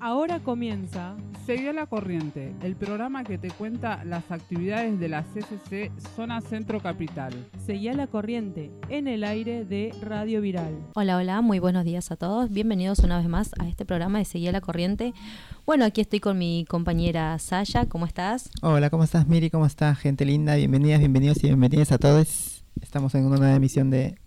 Ahora comienza Seguí la corriente, el programa que te cuenta las actividades de la CCC Zona Centro Capital. Seguí a la corriente en el aire de Radio Viral. Hola, hola, muy buenos días a todos. Bienvenidos una vez más a este programa de Seguí a la corriente. Bueno, aquí estoy con mi compañera Saya. ¿Cómo estás? Hola, ¿cómo estás, Miri? ¿Cómo estás, gente linda? Bienvenidas, bienvenidos y bienvenidas a todos. Estamos en una nueva emisión de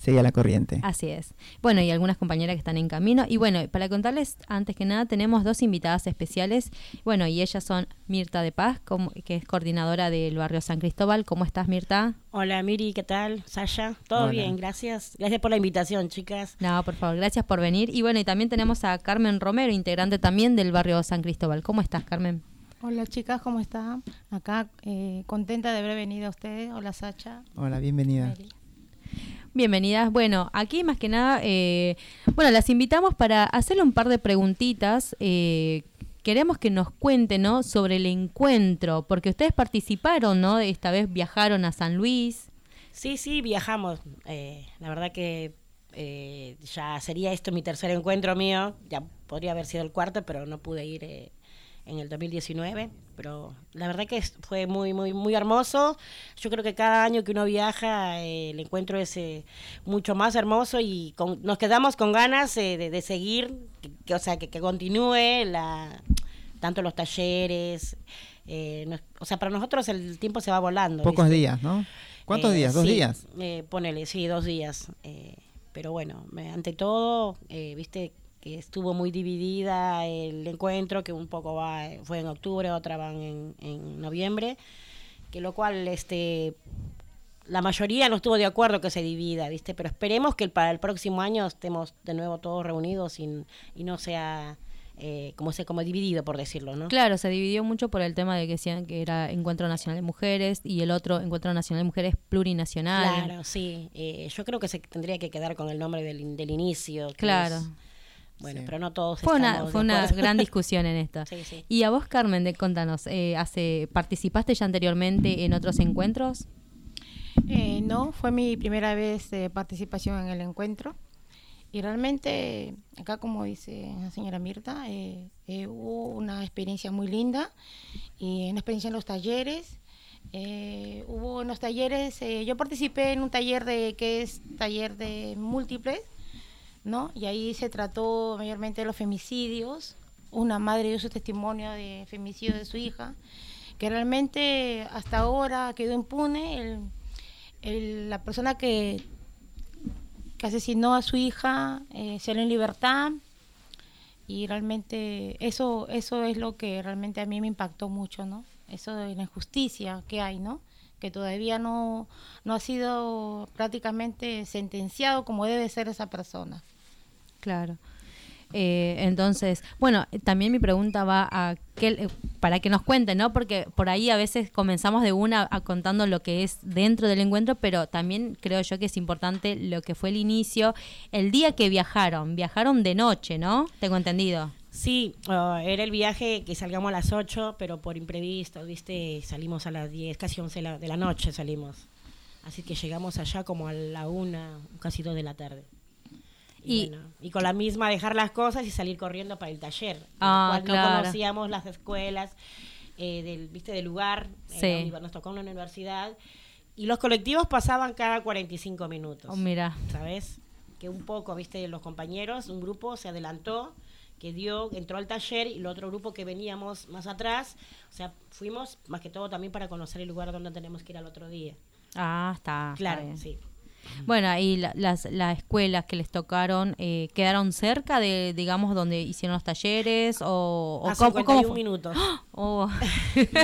Seguía la corriente. Así es. Bueno, y algunas compañeras que están en camino. Y bueno, para contarles, antes que nada, tenemos dos invitadas especiales. Bueno, y ellas son Mirta de Paz, como, que es coordinadora del barrio San Cristóbal. ¿Cómo estás, Mirta? Hola, Miri, ¿qué tal? Sasha, todo Hola. bien, gracias. Gracias por la invitación, chicas. No, por favor, gracias por venir. Y bueno, y también tenemos a Carmen Romero, integrante también del barrio San Cristóbal. ¿Cómo estás, Carmen? Hola chicas, ¿cómo están? Acá eh, contenta de haber venido a ustedes. Hola Sacha. Hola, bienvenida. Mary. Bienvenidas. Bueno, aquí más que nada, eh, bueno, las invitamos para hacerle un par de preguntitas. eh, queremos que nos cuenten, ¿no? Sobre el encuentro, porque ustedes participaron, ¿no? Esta vez viajaron a San Luis. Sí, sí, viajamos. Eh, la verdad que eh, ya sería esto mi tercer encuentro mío. Ya podría haber sido el cuarto, pero no pude ir eh, en el 2019. Pero la verdad que fue muy, muy, muy hermoso. Yo creo que cada año que uno viaja, eh, el encuentro es eh, mucho más hermoso y con- nos quedamos con ganas eh, de, de seguir, que, que, o sea, que, que continúe la, tanto los talleres. eh, nos- o sea, para nosotros el tiempo se va volando. Pocos ¿viste? días, ¿no? ¿Cuántos Eh, días? ¿Dos sí, días? eh, ponele, sí, dos días. eh, pero bueno, ante todo, eh, viste que estuvo muy dividida el encuentro, que un poco va, fue en octubre, otra van en, en noviembre, que lo cual, este, la mayoría no estuvo de acuerdo que se divida, viste, pero esperemos que el- para el próximo año estemos de nuevo todos reunidos y, y no sea eh, como se como dividido, por decirlo, ¿no? Claro, se dividió mucho por el tema de que decían que era Encuentro Nacional de Mujeres y el otro Encuentro Nacional de Mujeres Plurinacional. Claro, sí. Eh, yo creo que se tendría que quedar con el nombre del, del inicio. que Claro. es- bueno, Sí. pero no todos Fue una, fue una gran discusión en esto. Sí, sí. Y a vos, Carmen, de, contanos, eh, hace, ¿participaste ya anteriormente en otros encuentros? Eh, no, fue mi primera vez de participación en el encuentro. Y realmente, acá como dice la señora Mirta, eh, eh, hubo una experiencia muy linda y una experiencia en los talleres. Eh, hubo en los talleres, eh, yo participé en un taller de que es taller de múltiples, ¿no? Y ahí se trató mayormente de los femicidios. Una madre dio su testimonio de femicidio de su hija, que realmente hasta ahora quedó impune. El, el- la persona que, que asesinó a su hija eh, salió en libertad y realmente eso eso es lo que realmente a mí me impactó mucho, ¿no? Eso de la injusticia que hay, ¿no? Que todavía no, no ha sido prácticamente sentenciado como debe ser esa persona. Claro. Eh, entonces, bueno, también mi pregunta va a qué, eh, para que nos cuenten, ¿no? Porque por ahí a veces comenzamos de una a contando lo que es dentro del encuentro, pero también creo yo que es importante lo que fue el inicio, el día que viajaron, viajaron de noche, ¿no? Tengo entendido. Sí, ah, era el viaje que salgamos a las 8, pero por imprevisto, ¿viste? Salimos a las 10, casi 11 de la, noche salimos. Así que llegamos allá como a la 1, casi 2 de la tarde. Y, Y- bueno, y con la misma dejar las cosas y salir corriendo para el taller. Ah, cual claro. No conocíamos las escuelas eh, del, ¿viste? del lugar. en Sí. uni- nos tocó una universidad. Y los colectivos pasaban cada 45 minutos. Oh, mira. ¿sabes? Que un poco, viste, los compañeros, un grupo se adelantó, que dio, entró al taller y el otro grupo que veníamos más atrás, o sea, fuimos más que todo también para conocer el lugar donde tenemos que ir al otro día. Ah, está. Claro, sí. Bueno, y la- las, las escuelas que les tocaron, eh, ¿quedaron cerca de, digamos, donde hicieron los talleres? ¿O, o A cómo- 51 cómo fue? minutos. Oh.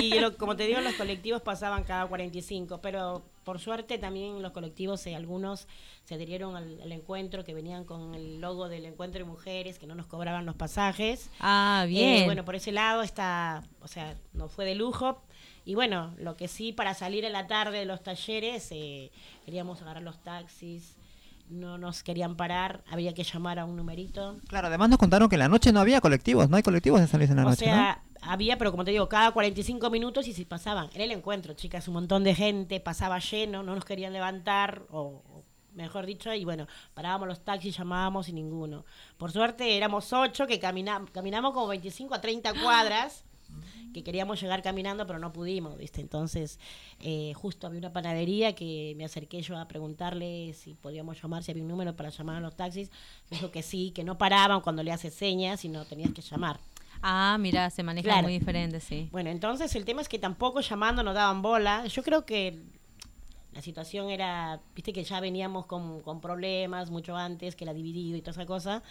y lo- como te digo, los colectivos pasaban cada 45, pero por suerte también los colectivos, eh, algunos se adherieron al, al encuentro, que venían con el logo del encuentro de mujeres, que no nos cobraban los pasajes. Ah, Eh, bien. bueno, por ese lado está, o sea, no fue de lujo. Y bueno, lo que sí, para salir en la tarde de los talleres, eh, queríamos agarrar los taxis, no nos querían parar, había que llamar a un numerito. Claro, además nos contaron que en la noche no había colectivos, no hay colectivos de San Luis en la o noche, sea, había, pero como te digo, cada 45 minutos y si pasaban. Era el encuentro, chicas, un montón de gente, pasaba lleno, no nos querían levantar o, o mejor dicho, y bueno, parábamos los taxis, llamábamos y ninguno. Por suerte éramos ocho que caminamos, caminamos como 25 a 30 cuadras que queríamos llegar caminando, pero no pudimos, ¿viste? Entonces, eh, justo había una panadería que me acerqué yo a preguntarle si podíamos llamar, si había un número para llamar a los taxis. Dijo que sí, que no paraban cuando le hace señas, sino tenías que llamar. Ah, mira, se maneja Claro. muy diferente, sí. Bueno, entonces el tema es que tampoco llamando nos daban bola. Yo creo que la situación era, viste que ya veníamos con, con problemas mucho antes, que era dividido y toda esa cosa.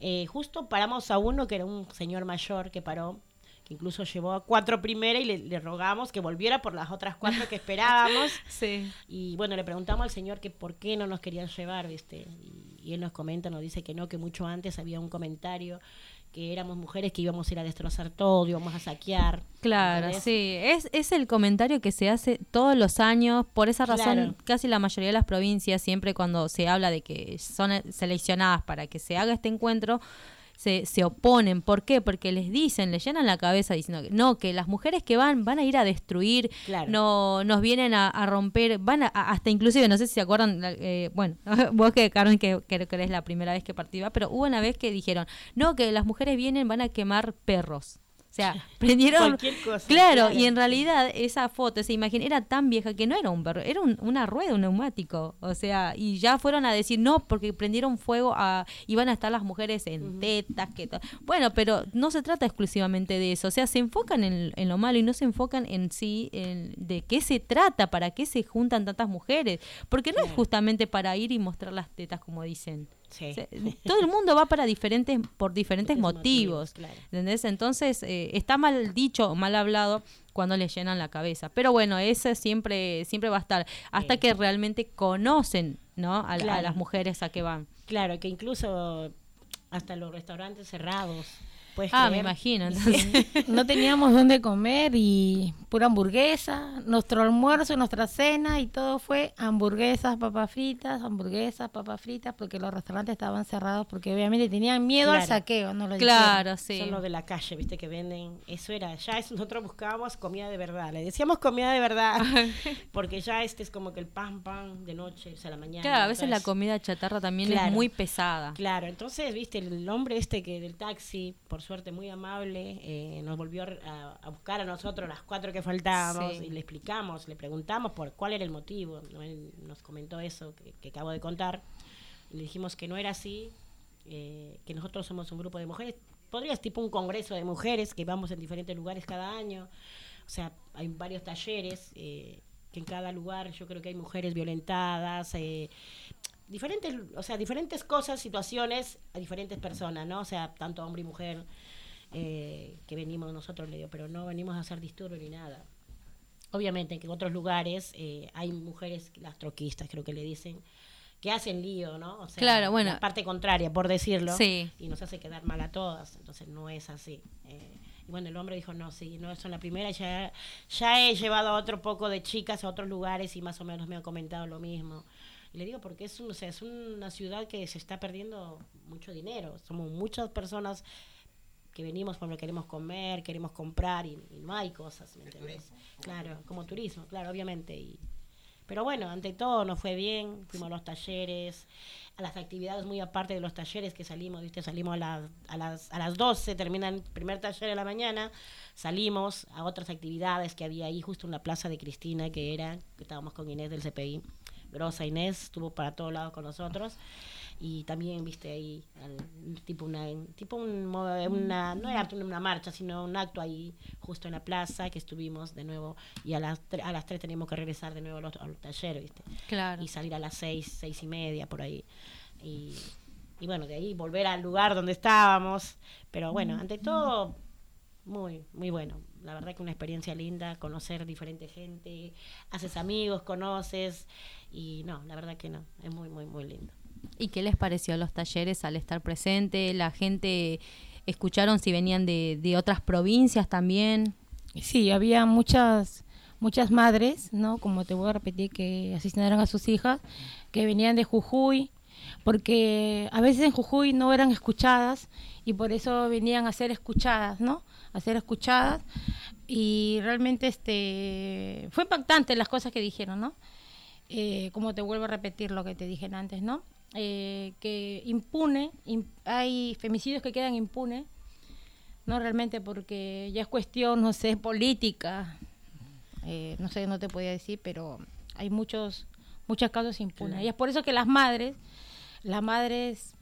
Eh, justo paramos a uno que era un señor mayor que paró, que incluso llevó a cuatro primera y le, le rogamos que volviera por las otras cuatro que esperábamos. Sí. Y bueno, le preguntamos al señor que por qué no nos querían llevar, ¿viste? Y, y él nos comenta, nos dice que no, que mucho antes había un comentario que éramos mujeres que íbamos a ir a destrozar todo, íbamos a saquear. Claro, ¿entendés? sí. Es, es el comentario que se hace todos los años. Por esa razón, Claro. casi la mayoría de las provincias, siempre cuando se habla de que son seleccionadas para que se haga este encuentro, se, se oponen. ¿Por qué? Porque les dicen, les llenan la cabeza diciendo que no, que las mujeres que van van a ir a destruir, Claro. no nos vienen a, a romper, van a, hasta inclusive, no sé si se acuerdan, eh, bueno, vos que Carmen, que creo que eres la primera vez que participa, pero hubo una vez que dijeron, no, que las mujeres vienen, van a quemar perros. O sea, prendieron... Cualquier cosa, Claro, claro. y en realidad esa foto, esa imagen era tan vieja que no era un perro, era un- una rueda, un neumático. O sea, y ya fueron a decir no, porque prendieron fuego a, iban a estar las mujeres en tetas, que Bueno, pero no se trata exclusivamente de eso. O sea, se enfocan en, en lo malo y no se enfocan en sí, en de qué se trata, para qué se juntan tantas mujeres. Porque no es justamente para ir y mostrar las tetas, como dicen. Sí. Todo el mundo va para diferentes, por diferentes motivos. motivos, claro. ¿Entendés? Entonces, eh, está mal dicho o mal hablado cuando les llenan la cabeza. Pero bueno, ese siempre, siempre va a estar. Hasta Sí. que realmente conocen, ¿no? A, a las mujeres a que van. Claro, que incluso hasta los restaurantes cerrados. ¿Puedes Ah, me imagino. Entonces, No teníamos dónde comer y pura hamburguesa. Nuestro almuerzo, nuestra cena y todo fue hamburguesas, papas fritas, hamburguesas, papas fritas, porque los restaurantes estaban cerrados porque obviamente tenían miedo al saqueo. No lo claro, sí. Son los de la calle, viste, que venden. Eso era, ya es, nosotros buscábamos comida de verdad. Le decíamos comida de verdad, porque ya este es como que el pan, pan de noche, o sea, la mañana. Claro, a veces la comida chatarra también Claro. es muy pesada. Claro, entonces, viste, el hombre este que del taxi, por suerte muy amable, eh, nos volvió a, a buscar a nosotros las cuatro que faltábamos Sí. y le explicamos, le preguntamos por cuál era el motivo. ¿no? Él nos comentó eso que, que acabo de contar. Le dijimos que no era así, eh, que nosotros somos un grupo de mujeres. Podrías tipo un congreso de mujeres que vamos en diferentes lugares cada año. O sea, hay varios talleres eh, que en cada lugar yo creo que hay mujeres violentadas, eh, diferentes, o sea, diferentes cosas, situaciones a diferentes personas, ¿no? O sea, tanto hombre y mujer eh, que venimos nosotros, le digo, pero no venimos a hacer disturbio ni nada. Obviamente que en otros lugares eh, hay mujeres, las troquistas creo que le dicen, que hacen lío, ¿no? O sea, Claro, bueno. La parte contraria, por decirlo. Sí. Y nos hace quedar mal a todas. Entonces no es así. Eh, y bueno, el hombre dijo, no, sí, no son la primera. Ya, ya he llevado a otro poco de chicas a otros lugares y más o menos me han comentado lo mismo. Y le digo, porque es, un, o sea, es una ciudad que se está perdiendo mucho dinero. Somos muchas personas que venimos porque queremos comer, queremos comprar y, y no hay cosas, ¿me entiendes? Claro, como turismo, claro, obviamente. Y, pero bueno, ante todo nos fue bien, fuimos a los talleres, a las actividades muy aparte de los talleres que salimos, ¿viste? Salimos a, las a, las, a las 12, termina el primer taller de la mañana, salimos a otras actividades que había ahí, justo en la plaza de Cristina, que era, que estábamos con Inés del CPI. Grosa Inés estuvo para todos lados con nosotros. Y también viste ahí al- tipo una tipo un, una no era una marcha sino un acto ahí justo en la plaza que estuvimos de nuevo. Y a las tre- a las tres teníamos que regresar de nuevo a los, a los talleres viste. Claro. y salir a las seis seis y media por ahí. Y, y bueno de ahí volver al lugar donde estábamos. Pero bueno ante todo muy, muy bueno. La verdad que una experiencia linda, conocer diferente gente, haces amigos, conoces y no, la verdad que no, es muy, muy, muy lindo. ¿Y qué les pareció los talleres al estar presente? ¿La gente escucharon si venían de, de otras provincias también? Sí, había muchas muchas madres, ¿no? Como te voy a repetir, que asesinaron a sus hijas, que venían de Jujuy, porque a veces en Jujuy no eran escuchadas y por eso venían a ser escuchadas, ¿no? A ser escuchadas y realmente este fue impactante las cosas que dijeron, ¿no? Eh, como te vuelvo a repetir lo que te dije antes, ¿no? Eh, que impune, im- hay femicidios que quedan impunes, no realmente porque ya es cuestión, no sé, política, eh, no sé, no te podía decir, pero hay muchos, muchos casos impunes. Y es por eso que las madres, las madres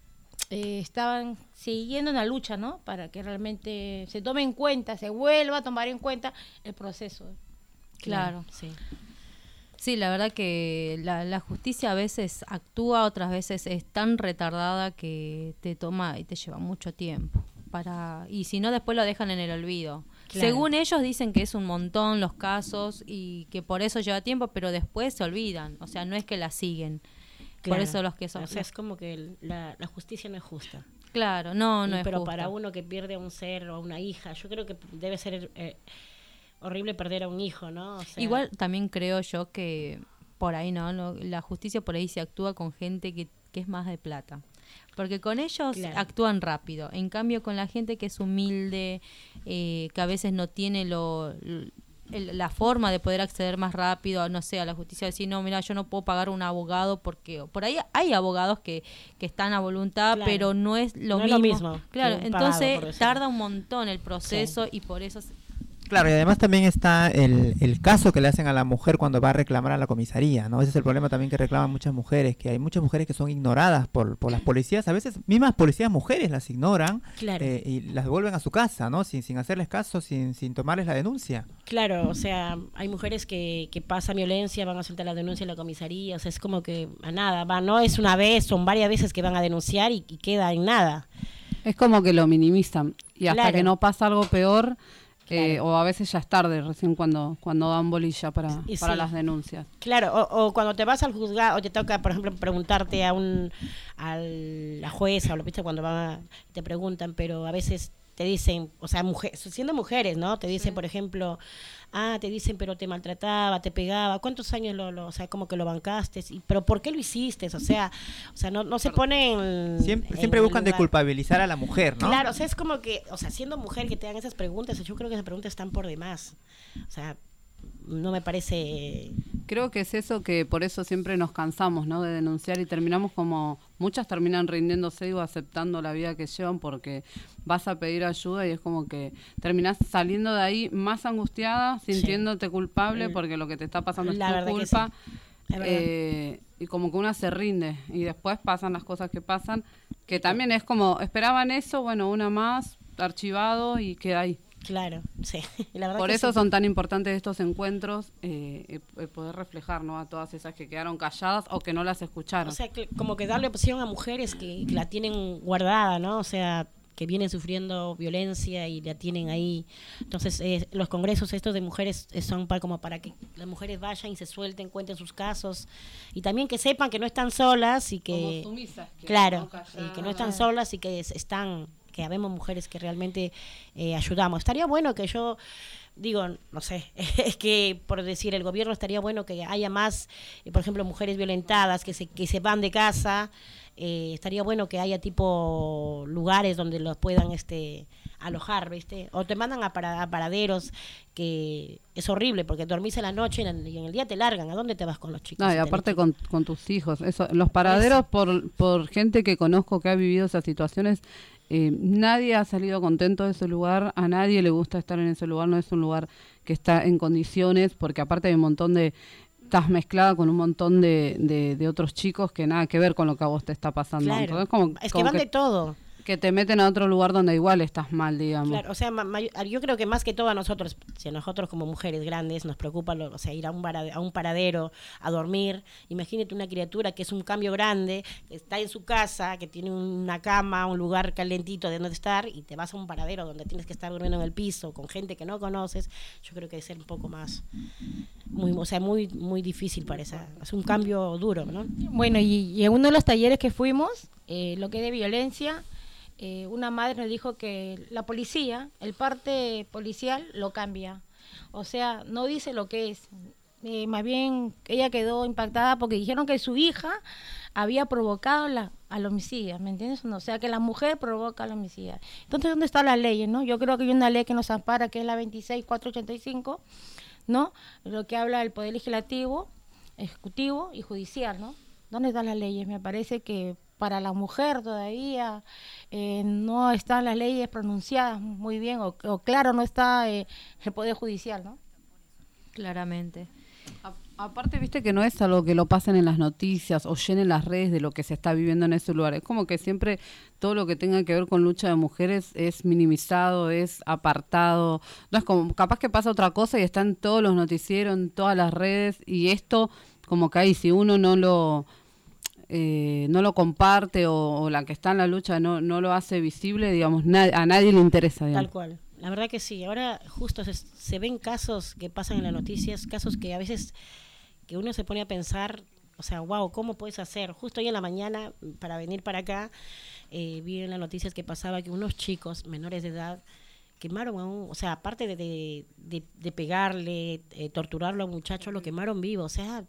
eh, estaban siguiendo una lucha, ¿no? Para que realmente se tome en cuenta, se vuelva a tomar en cuenta el proceso. Claro. Sí. Sí, la verdad que la, la justicia a veces actúa, otras veces es tan retardada que te toma y te lleva mucho tiempo. Para, y si no, después lo dejan en el olvido. Claro. Según ellos dicen que es un montón los casos y que por eso lleva tiempo, pero después se olvidan. O sea, no es que la siguen. Por eso los que son... O sea, es como que el- la, la justicia no es justa. Claro, no, no Y- es pero justa. para uno que pierde a un ser o a una hija, yo creo que debe ser eh, horrible perder a un hijo, ¿no? O sea, Igual también creo yo que por ahí no, la justicia por ahí se actúa con gente que, que es más de plata. Porque con ellos Claro. actúan rápido. En cambio, con la gente que es humilde, eh, que a veces no tiene lo, la forma de poder acceder más rápido, no sé, a la justicia, decir, no, mira, yo no puedo pagar un abogado porque por ahí hay abogados que, que están a voluntad, Claro. pero no es lo No es mismo. lo mismo Claro, pagado, entonces tarda un montón el proceso y por eso... Claro, y además también está el, el caso que le hacen a la mujer cuando va a reclamar a la comisaría, ¿no? Ese es el problema también que reclaman muchas mujeres, que hay muchas mujeres que son ignoradas por, por las policías, a veces mismas policías mujeres las ignoran Claro. eh, y las devuelven a su casa, ¿no? Sin, sin hacerles caso, sin, sin tomarles la denuncia. Claro, o sea, hay mujeres que, que pasan violencia, van a soltar la denuncia en la comisaría, o sea, es como que a nada, va, no es una vez, son varias veces que van a denunciar y, y queda en nada. Es como que lo minimizan y hasta Claro. que no pasa algo peor eh, o a veces ya es tarde recién cuando cuando dan bolilla para, Y para sí. las denuncias. Claro, o, o cuando te vas al juzgado, o te toca, por ejemplo, preguntarte a un a la jueza, o lo viste cuando van a- te preguntan, pero a veces te dicen, o sea, mujer, siendo mujeres, ¿no? Te dicen, por ejemplo, ah, te dicen, pero te maltrataba, te pegaba, ¿cuántos años lo, lo- o sea, como que lo bancaste? Y, pero ¿por qué lo hiciste? O sea, o sea, no, no se ponen... Siempre, en siempre el buscan de culpabilizar a la mujer, ¿no? Claro, o sea, es como que, o sea, siendo mujer que te hagan esas preguntas, yo creo que esas preguntas están por demás. O sea, no me parece... Creo que es eso que por eso siempre nos cansamos, ¿no? De denunciar y terminamos como muchas terminan rindiéndose o aceptando la vida que llevan porque vas a pedir ayuda y es como que terminás saliendo de ahí más angustiada, sintiéndote culpable Mm. porque lo que te está pasando La es tu culpa. sí. Es verdad. Eh, y como que una se rinde y después pasan las cosas que pasan, que también es como, esperaban eso, bueno, una más, archivado y queda ahí. Claro, sí. La verdad Por eso sí. son tan importantes estos encuentros, eh, poder reflejar ¿no? a todas esas que quedaron calladas o que no las escucharon. O sea, que- como que darle opción a mujeres que, que la tienen guardada, ¿no? O sea, que vienen sufriendo violencia y la tienen ahí. Entonces, eh, los congresos estos de mujeres eh, son para, como para que las mujeres vayan y se suelten, cuenten sus casos y también que sepan que no están solas y que... Como que claro, no y que no están solas y que es- están, que habemos mujeres que realmente eh, ayudamos. Estaría bueno que yo, digo, no sé, es que por decir el gobierno estaría bueno que haya más, eh, por ejemplo, mujeres violentadas que se, que se van de casa. eh, estaría bueno que haya tipo lugares donde los puedan este alojar, ¿viste? O te mandan a, para- a paraderos que es horrible porque dormís en la noche y en, y en el día te largan. ¿A dónde te vas con los chicos? No, y aparte con, con tus hijos. Eso, los paraderos, por, por gente que conozco que ha vivido esas situaciones, eh, nadie ha salido contento de ese lugar, a nadie le gusta estar en ese lugar, no es un lugar que está en condiciones, porque aparte hay un montón de... Estás mezclada con un montón de, de, de otros chicos que nada que ver con lo que a vos te está pasando. Claro. Entonces, como, es que van de todo. Que te meten a otro lugar donde igual estás mal, digamos. Claro, o sea, yo creo que más que todo a nosotros, si a nosotros como mujeres grandes nos preocupa, lo- o sea, ir a un, a un paradero a dormir. Imagínate una criatura que es un cambio grande, que está en su casa, que tiene una cama, un lugar calentito de donde estar, y te vas a un paradero donde tienes que estar durmiendo en el piso con gente que no conoces. Yo creo que debe ser un poco más, muy, o sea, muy, muy difícil para esa. Es un cambio duro, ¿no? Bueno, y, y en uno de los talleres que fuimos, eh, lo que es de violencia, eh, una madre nos dijo que la policía, el parte policial, lo cambia. O sea, no dice lo que es. Eh, más bien, ella quedó impactada porque dijeron que su hija había provocado la, al homicidio, ¿me entiendes? O sea, que la mujer provoca al homicidio. Entonces, ¿dónde está la ley? ¿no? Yo creo que hay una ley que nos ampara, que es la 26485, ¿no? Lo que habla del Poder Legislativo, ejecutivo y judicial, ¿no? ¿Dónde están las leyes? Me parece que para la mujer todavía eh, no están las leyes pronunciadas muy bien o, o claro no está eh, el poder judicial, ¿no? Claramente. A- Aparte, viste que no es algo que lo pasen en las noticias o llenen las redes de lo que se está viviendo en ese lugar. Es como que siempre todo lo que tenga que ver con lucha de mujeres es minimizado, es apartado. No es como, capaz que pasa otra cosa y está en todos los noticieros, en todas las redes. Y esto, como que ahí, si uno no lo, eh, no lo comparte o, o la que está en la lucha no, no lo hace visible, digamos, na- a nadie le interesa. digamos. Tal cual. La verdad que sí. Ahora justo se, se ven casos que pasan en las noticias, casos que a veces que uno se pone a pensar, o sea, wow, ¿cómo puedes hacer? Justo hoy en la mañana, para venir para acá, eh, vi en las noticias que pasaba que unos chicos menores de edad quemaron a un, o sea, aparte de, de, de- de pegarle, eh, torturarlo a un muchacho, lo quemaron vivo. O sea,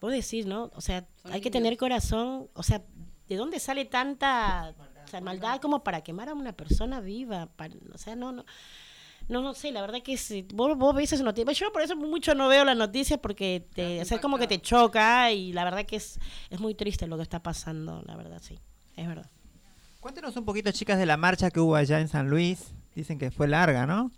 vos decís, ¿no? O sea, hay que tener corazón, o sea, ¿de dónde sale tanta o sea, maldad como para quemar a una persona viva? O sea, no, no. No, no sé, la verdad que es, eh, vos, vos ves esas noticias. Yo por eso mucho no veo las noticias porque te, o sea, es como que te choca y la verdad que es, es muy triste lo que está pasando, la verdad, sí, es verdad. Cuéntenos un poquito, chicas, de la marcha que hubo allá en San Luis. Dicen que fue larga, ¿no?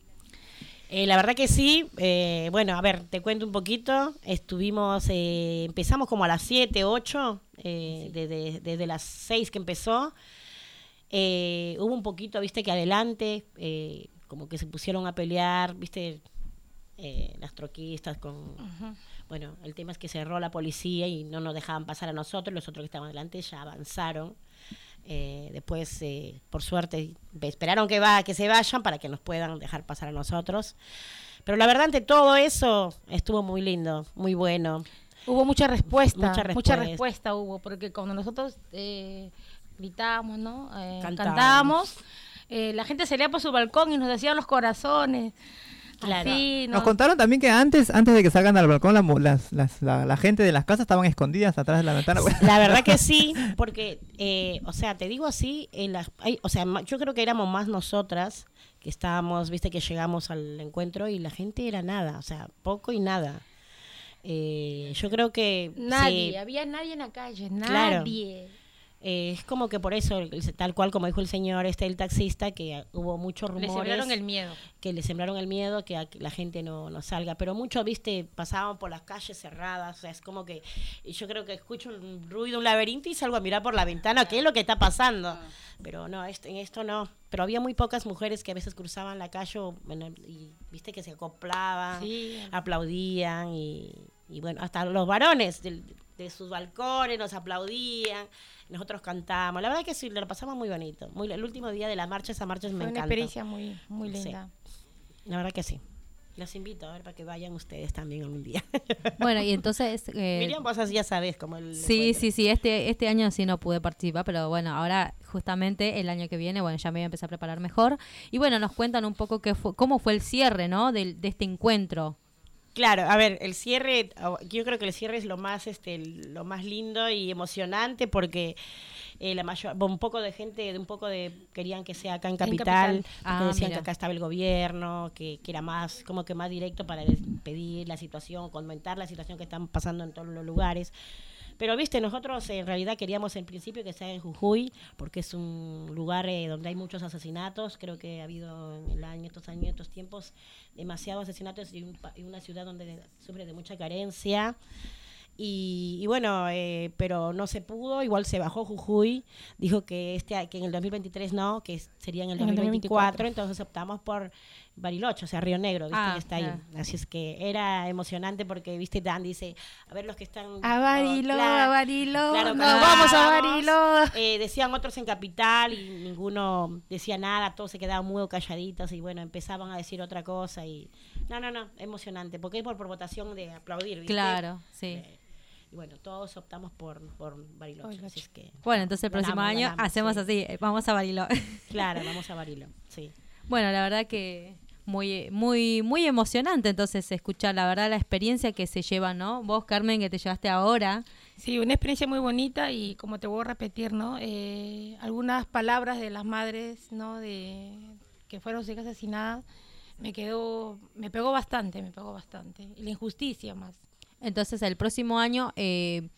Eh, la verdad que sí. eh, bueno, a ver, te cuento un poquito. Estuvimos, eh, empezamos como a las 7, 8, eh, desde, desde las 6 que empezó. Eh, hubo un poquito, viste, que adelante, eh, como que se pusieron a pelear, viste, eh, las troquistas con... Bueno, el tema es que cerró la policía y no nos dejaban pasar a nosotros, los otros que estaban adelante ya avanzaron. Eh, después, eh, por suerte, esperaron que, va, que se vayan para que nos puedan dejar pasar a nosotros. Pero la verdad, ante todo eso, estuvo muy lindo, muy bueno. Hubo mucha respuesta, Mucha mucha respuesta. hubo, porque cuando nosotros eh, gritábamos, ¿no? Eh, Cantábamos. cantábamos, la gente salía por su balcón y nos decían los corazones. Claro. Así, Nos nos- contaron también que antes, antes de que salgan al balcón, la, mu- las, las- la, la gente de las casas estaban escondidas atrás de la ventana. La verdad que sí, porque, eh, o sea, te digo así, en las- hay- o sea, yo creo que éramos más nosotras que estábamos, viste, que llegamos al encuentro y la gente era nada, o sea, poco y nada. Eh, yo creo que Nadie, sí, había nadie en la calle, Claro. Eh, es como que por eso, tal cual como dijo el señor, este el taxista, que hubo muchos Le rumores sembraron el miedo. que le sembraron el miedo que, a que la gente no, no salga. Pero muchos, viste, pasaban por las calles cerradas. O sea, es como que yo creo que escucho un ruido, un laberinto y salgo a mirar por la ventana qué es lo que está pasando. Pero no, esto- en esto no. Pero había muy pocas mujeres que a veces cruzaban la calle bueno, y viste que se acoplaban, Sí. aplaudían y, y bueno, hasta los varones del- de, sus balcones nos aplaudían. Nosotros cantábamos. La verdad que sí, lo pasamos muy bonito. Muy, el último día de la marcha, esa marcha me Fue una encanta. experiencia muy, muy Sí. linda. La verdad que sí. Los invito a ver para que vayan ustedes también algún día. Bueno, y entonces... eh, Miriam, vos así ya sabes cómo el Sí, encuentro. sí, sí, este, este año sí no pude participar, pero bueno, ahora justamente el año que viene, bueno, ya me voy a empezar a preparar mejor. Y bueno, nos cuentan un poco qué fue, cómo fue el cierre, ¿no? Del- de este encuentro. Claro, a ver, el cierre, ah, yo creo que el cierre es lo más, este, lo más lindo y emocionante porque eh, la mayor, un poco de gente, de un poco de querían que sea acá en capital, Capital. porque Ah, decían mira. que acá estaba el gobierno, que, que era más, como que más directo para pedir la situación, comentar la situación que están pasando en todos los lugares. Pero viste, nosotros en realidad queríamos en principio que sea en Jujuy, porque es un lugar eh, donde hay muchos asesinatos. Creo que ha habido en el año, estos años, estos tiempos, demasiados asesinatos y, un y una ciudad donde sufre de mucha carencia. Y, y bueno, eh, pero no se pudo, igual se bajó Jujuy, dijo que este que en el 2023 no, que sería en el En el 2024, 2024. entonces optamos por Bariloche, o sea, Río Negro, ¿viste? Ah, que está ahí. Así es que era emocionante porque, viste, Dan dice, a ver los que están... A Barilo, oh, claro, a Barilo, claro, vamos a Barilo. eh, decían otros en Capital y ninguno decía nada, todos se quedaban muy calladitos y bueno, empezaban a decir otra cosa y... No, no, no, emocionante, porque es por, por votación de aplaudir, ¿viste? Claro, sí. Eh, y bueno, todos optamos por, por Bariloche, así es que... Bueno, entonces el próximo Ganamos, año ganamos, hacemos sí. así, eh, vamos a Barilo. Claro, vamos a Barilo, sí. bueno, la verdad que muy, muy, muy emocionante entonces escuchar, la verdad, la experiencia que se lleva, ¿no? Vos, Carmen, que te llevaste ahora. Sí, una experiencia muy bonita y como te voy a repetir, ¿no? Eh, algunas palabras de las madres, ¿no? De que fueron asesinadas, me quedó, me pegó bastante, me pegó bastante. Y la injusticia más. Entonces el próximo año eh,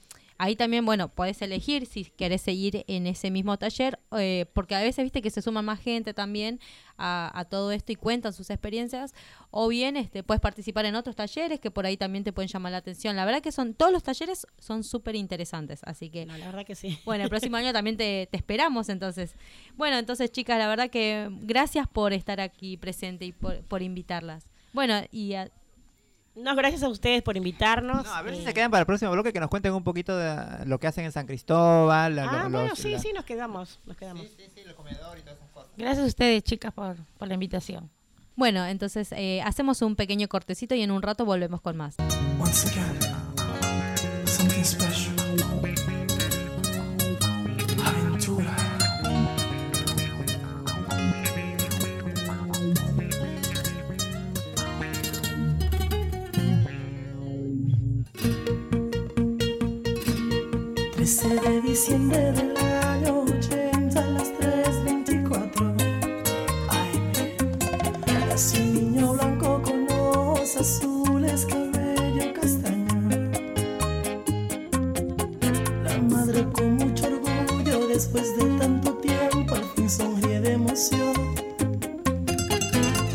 Ahí también, bueno, podés elegir si querés seguir en ese mismo taller, eh, porque a veces viste que se suma más gente también a, todo esto y cuentan sus experiencias, o bien este, puedes participar en otros talleres que por ahí también te pueden llamar la atención. La verdad que son todos los talleres son súper interesantes, así que... la verdad que sí. Bueno, el próximo año también te, te, esperamos entonces. Bueno, entonces chicas, la verdad que gracias por estar aquí presente y por, por invitarlas. Bueno, y a, no, gracias a ustedes por invitarnos. a ver si se quedan para el próximo bloque que nos cuenten un poquito de lo que hacen en San Cristóbal. Ah, bueno, sí, sí, nos quedamos, nos quedamos. Sí, sí, sí, el comedor y todas esas cosas. Gracias a ustedes, chicas, por, por la invitación. Bueno, entonces eh, hacemos un pequeño cortecito y en un rato volvemos con más. Once again, something special. 13 de diciembre del año 80 a las 3.24 AM Nació un niño blanco con ojos azules, cabello castaño. La madre con mucho orgullo después de tanto tiempo al fin sonríe de emoción.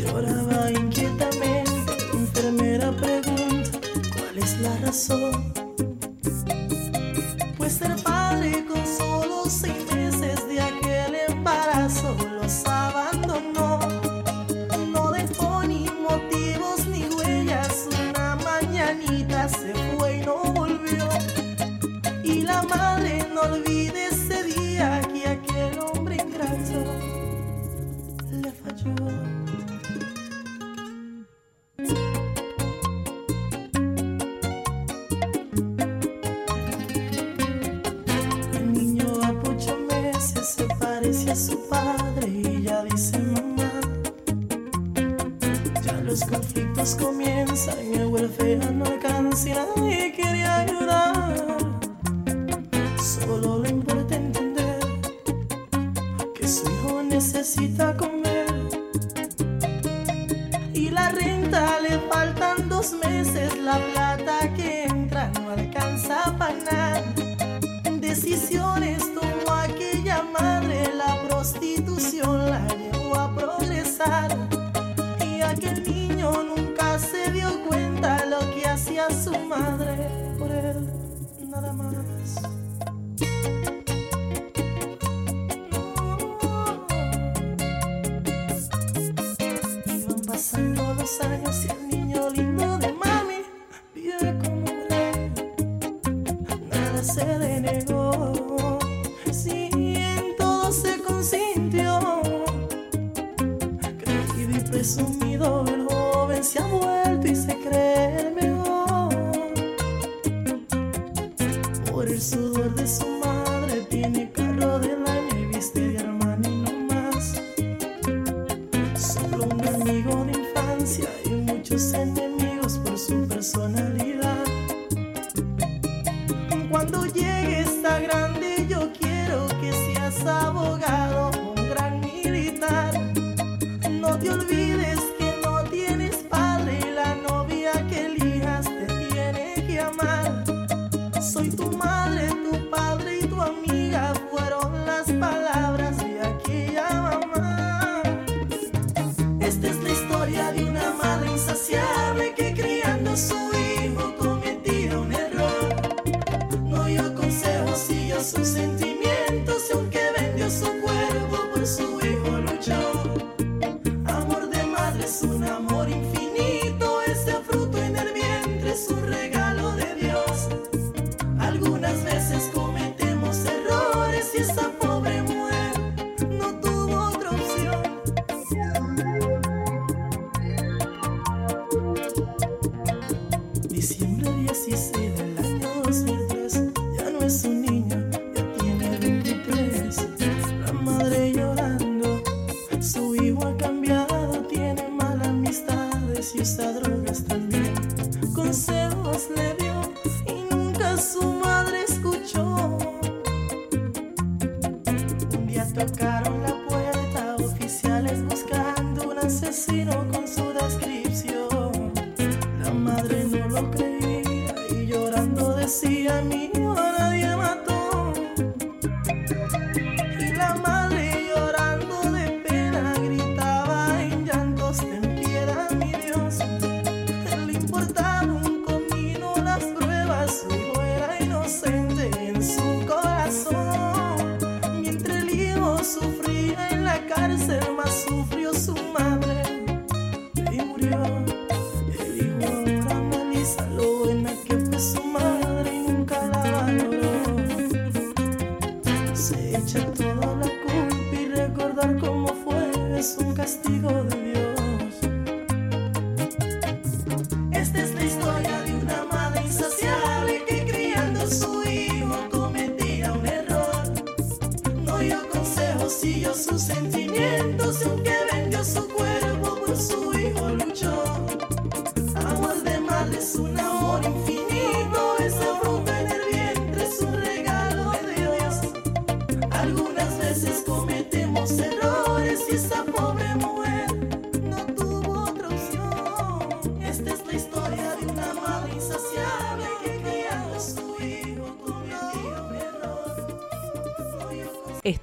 Lloraba inquietamente, enfermera pregunta cuál es la razón su descripción. Se echa toda la culpa y recordar cómo fue es un castigo de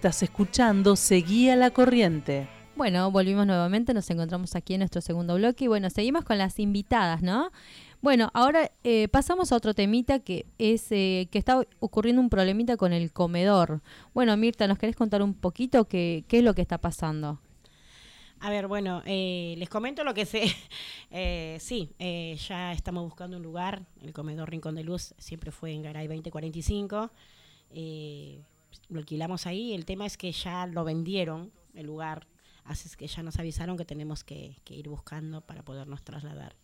Estás escuchando Seguía la Corriente. Bueno, volvimos nuevamente, nos encontramos aquí en nuestro segundo bloque y bueno, seguimos con las invitadas, ¿no? Bueno, ahora eh, pasamos a otro temita que es eh, que está ocurriendo un problemita con el comedor. Bueno, Mirta, ¿nos querés contar un poquito qué, qué es lo que está pasando? A ver, bueno, eh, les comento lo que sé. Eh, sí, eh, ya estamos buscando un lugar. El comedor Rincón de Luz siempre fue en Garay 2045. Lo alquilamos ahí. El tema es que ya lo vendieron, el lugar. Así es que ya nos avisaron que tenemos que, que ir buscando para podernos trasladar.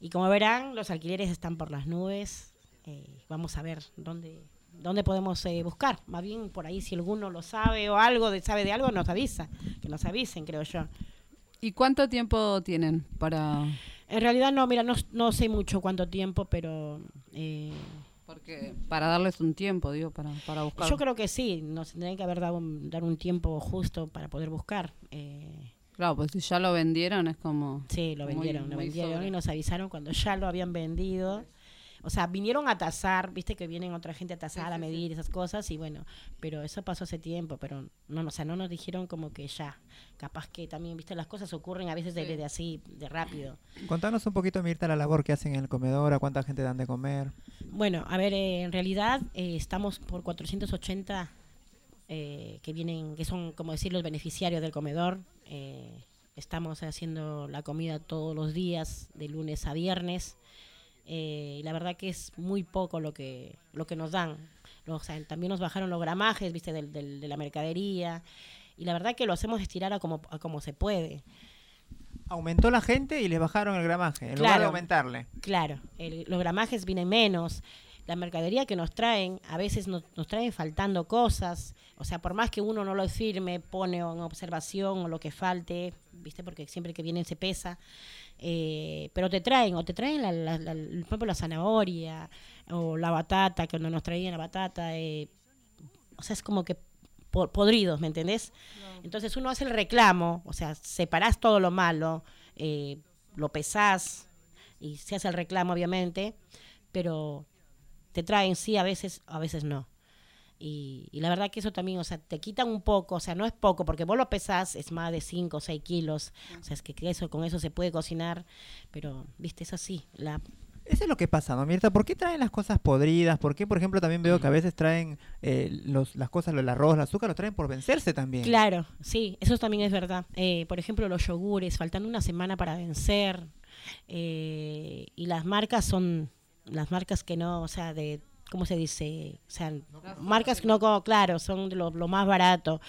Y como verán, los alquileres están por las nubes. Eh, vamos a ver dónde, dónde podemos eh, buscar. Más bien por ahí, si alguno lo sabe o algo, de, sabe de algo, nos avisa. Que nos avisen, creo yo. ¿Y cuánto tiempo tienen para...? En realidad no, mira, no, no sé mucho cuánto tiempo, pero eh, Porque para darles un tiempo, digo, para, para buscar. yo creo que sí, nos tendrían que haber dado un, dar un tiempo justo para poder buscar. Eh, Claro, pues si ya lo vendieron es como... sí, lo Muy- vendieron, lo muy vendieron sobre. y nos avisaron cuando ya lo habían vendido. O sea, vinieron a tasar, viste que vienen otra gente a tasar, a medir esas cosas y bueno, pero eso pasó hace tiempo, pero no, no, o sea, no nos dijeron como que ya. Capaz que también, viste, las cosas ocurren a veces de, Sí. de así, de rápido. Contanos un poquito, Mirta, la labor que hacen en el comedor, a cuánta gente dan de comer. Bueno, a ver, eh, en realidad eh, estamos por 480 eh, que vienen, que son, como decir, los beneficiarios del comedor. Eh, estamos haciendo la comida todos los días, de lunes a viernes. Eh, y la verdad que es muy poco lo que, lo que nos dan. O sea, también nos bajaron los gramajes, viste, del, del- de la mercadería. Y la verdad que lo hacemos estirar a como, a como se puede. Aumentó la gente y les bajaron el gramaje, en lugar de Claro. aumentarle. Claro, el- los gramajes vienen menos. La mercadería que nos traen, a veces nos, nos traen faltando cosas. O sea, por más que uno no lo firme, pone en observación o lo que falte, ¿viste? Porque siempre que vienen se pesa. Eh, pero te traen, o te traen, la, la, la- por ejemplo, la zanahoria o la batata, que no nos traían la batata. eh, o sea, es como que po- podridos, ¿me entendés? Entonces uno hace el reclamo, o sea, separás todo lo malo, eh, lo pesás y se hace el reclamo, obviamente, pero te traen sí a veces, a veces no. Y, y la verdad que eso también, o sea, te quitan un poco, o sea, no es poco, porque vos lo pesás, es más de 5 o 6 kilos, o sea, es que eso, con eso se puede cocinar, pero, viste, es así, la, Eso es lo que pasa, ¿no, Mirta? ¿Por qué traen las cosas podridas? ¿Por qué, por ejemplo, también veo que a veces traen eh, los, las cosas, el arroz, el azúcar, lo traen por vencerse también? Claro, sí, eso también es verdad. Eh, por ejemplo, los yogures, faltando una semana para vencer. eh, y las marcas son las marcas que no, o sea, de, ¿cómo se dice? O sea, marcas que no, como, claro, son lo, lo más barato.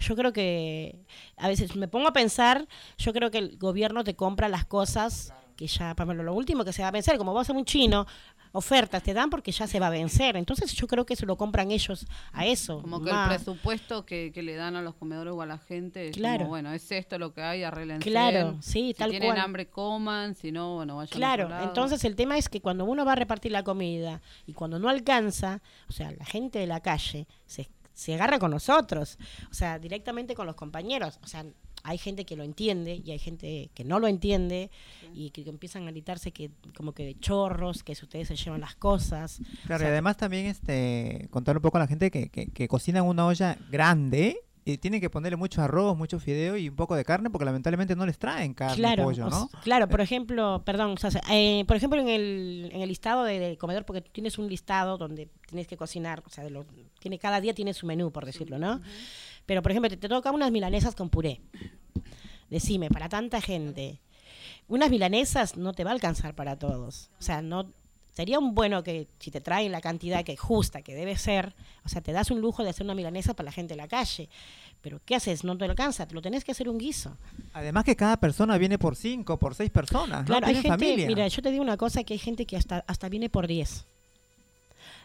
Yo creo que, a veces me pongo a pensar, yo creo que el gobierno te compra las cosas que ya, ejemplo, lo último que se va a vencer, como vos a un chino, ofertas te dan porque ya se va a vencer. Entonces yo creo que se lo compran ellos a eso. Como que más. el presupuesto que, que le dan a los comedores o a la gente es Claro. como, bueno, es esto lo que hay, arreglense. Claro, sí, si tal tienen cual. hambre, coman, si no, bueno, vayan a Claro, entonces el tema es que cuando uno va a repartir la comida y cuando no alcanza, o sea, la gente de la calle se, se agarra con nosotros, o sea, directamente con los compañeros, o sea, hay gente que lo entiende y hay gente que no lo entiende y que, que empiezan a gritarse que como que de chorros, que si ustedes se llevan las cosas. Claro, O sea, y además también este, contar un poco a la gente que, que, que cocina en una olla grande y tienen que ponerle mucho arroz, mucho fideo y un poco de carne porque lamentablemente no les traen carne, Claro, pollo, ¿no? claro, por ejemplo, perdón, o sea, eh, por ejemplo en el, en el listado de, de comedor, porque tú tienes un listado donde tienes que cocinar, o sea, de lo- tiene, cada día tiene su menú, por decirlo, ¿no? Pero, por ejemplo, te, te toca unas milanesas con puré. decime, para tanta gente, unas milanesas no te va a alcanzar para todos. O sea, no sería un bueno que si te traen la cantidad que justa, que debe ser, o sea, te das un lujo de hacer una milanesa para la gente de la calle. Pero ¿qué haces? No te alcanza, te lo tenés que hacer un guiso. Además que cada persona viene por cinco, por seis personas. Claro, ¿no? hay gente, familia. mira, yo te digo una cosa, que hay gente que hasta, hasta viene por 10.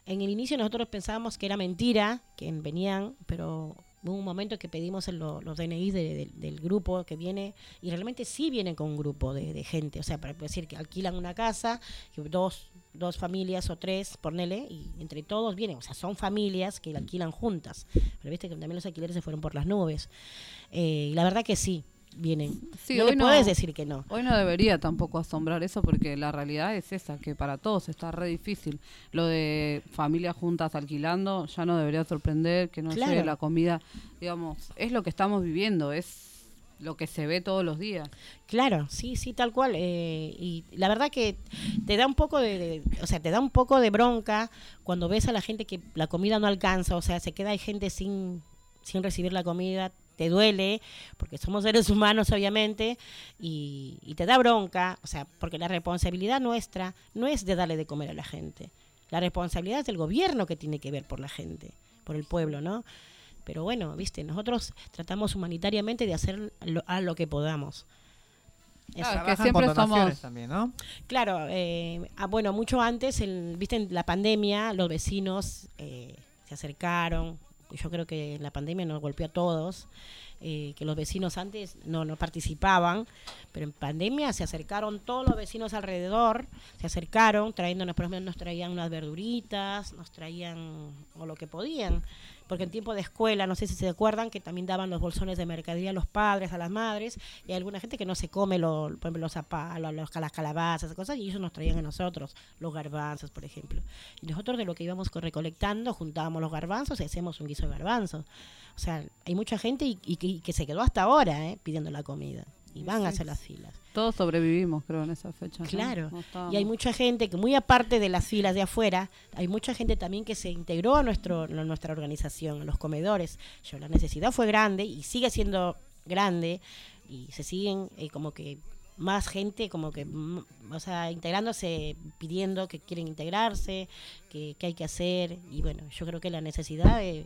En el inicio nosotros pensábamos que era mentira, que venían, pero hubo un momento que pedimos los DNI de- de- del grupo que viene, y realmente sí vienen con un grupo de, gente, o sea, para decir que alquilan una casa, dos, dos familias o tres, ponele, y entre todos vienen, o sea, son familias que la alquilan juntas, pero viste que también los alquileres se fueron por las nubes. Eh, y la verdad que sí, vienen. Sí, no hoy le no- puedes decir que no. Hoy no debería tampoco asombrar eso porque la realidad es esa, que para todos está re difícil. Lo de familias juntas alquilando ya no debería sorprender, que no Claro. llegue la comida, digamos, es lo que estamos viviendo, es lo que se ve todos los días. Claro, sí, sí, tal cual. eh, y la verdad que te da un poco de, de- o sea, te da un poco de bronca cuando ves a la gente que la comida no alcanza, o sea, se queda hay gente sin, sin recibir la comida, te duele, porque somos seres humanos, obviamente, y, y te da bronca, o sea, porque la responsabilidad nuestra no es de darle de comer a la gente. La responsabilidad es del gobierno que tiene que ver por la gente, por el pueblo, ¿no? Pero bueno, viste, nosotros tratamos humanitariamente de hacer lo, a lo que podamos. Claro, que Trabajan siempre somos- también, ¿no? Claro, eh, ah, bueno, mucho antes, el, viste, en la pandemia, los vecinos eh, se acercaron. Yo creo que la pandemia nos golpeó a todos, eh, que los vecinos antes no, no participaban, pero en pandemia se acercaron todos los vecinos alrededor, se acercaron, trayéndonos, por ejemplo, nos traían unas verduritas, nos traían o lo que podían, porque en tiempo de escuela, no sé si se acuerdan, que también daban los bolsones de mercadería a los padres, a las madres, y hay alguna gente que no se come lo- por ejemplo, los zapatos, los, las calabazas, cosas, y ellos nos traían a nosotros los garbanzos, por ejemplo. Y nosotros de lo que íbamos co- recolectando, juntábamos los garbanzos y hacemos un guiso de garbanzos. O sea, hay mucha gente y, y y que se quedó hasta ahora ¿eh? pidiendo la comida. Y van a hacer las filas. Todos sobrevivimos, creo, en esa fecha. Claro. No Y hay mucha gente que, muy aparte de las filas de afuera, hay mucha gente también que se integró a, nuestro, a nuestra organización, a los comedores. Yo, la necesidad fue grande y sigue siendo grande y se siguen eh, como que más gente como que mm, o sea integrándose pidiendo que quieren integrarse que, que hay que hacer y bueno yo creo que la necesidad de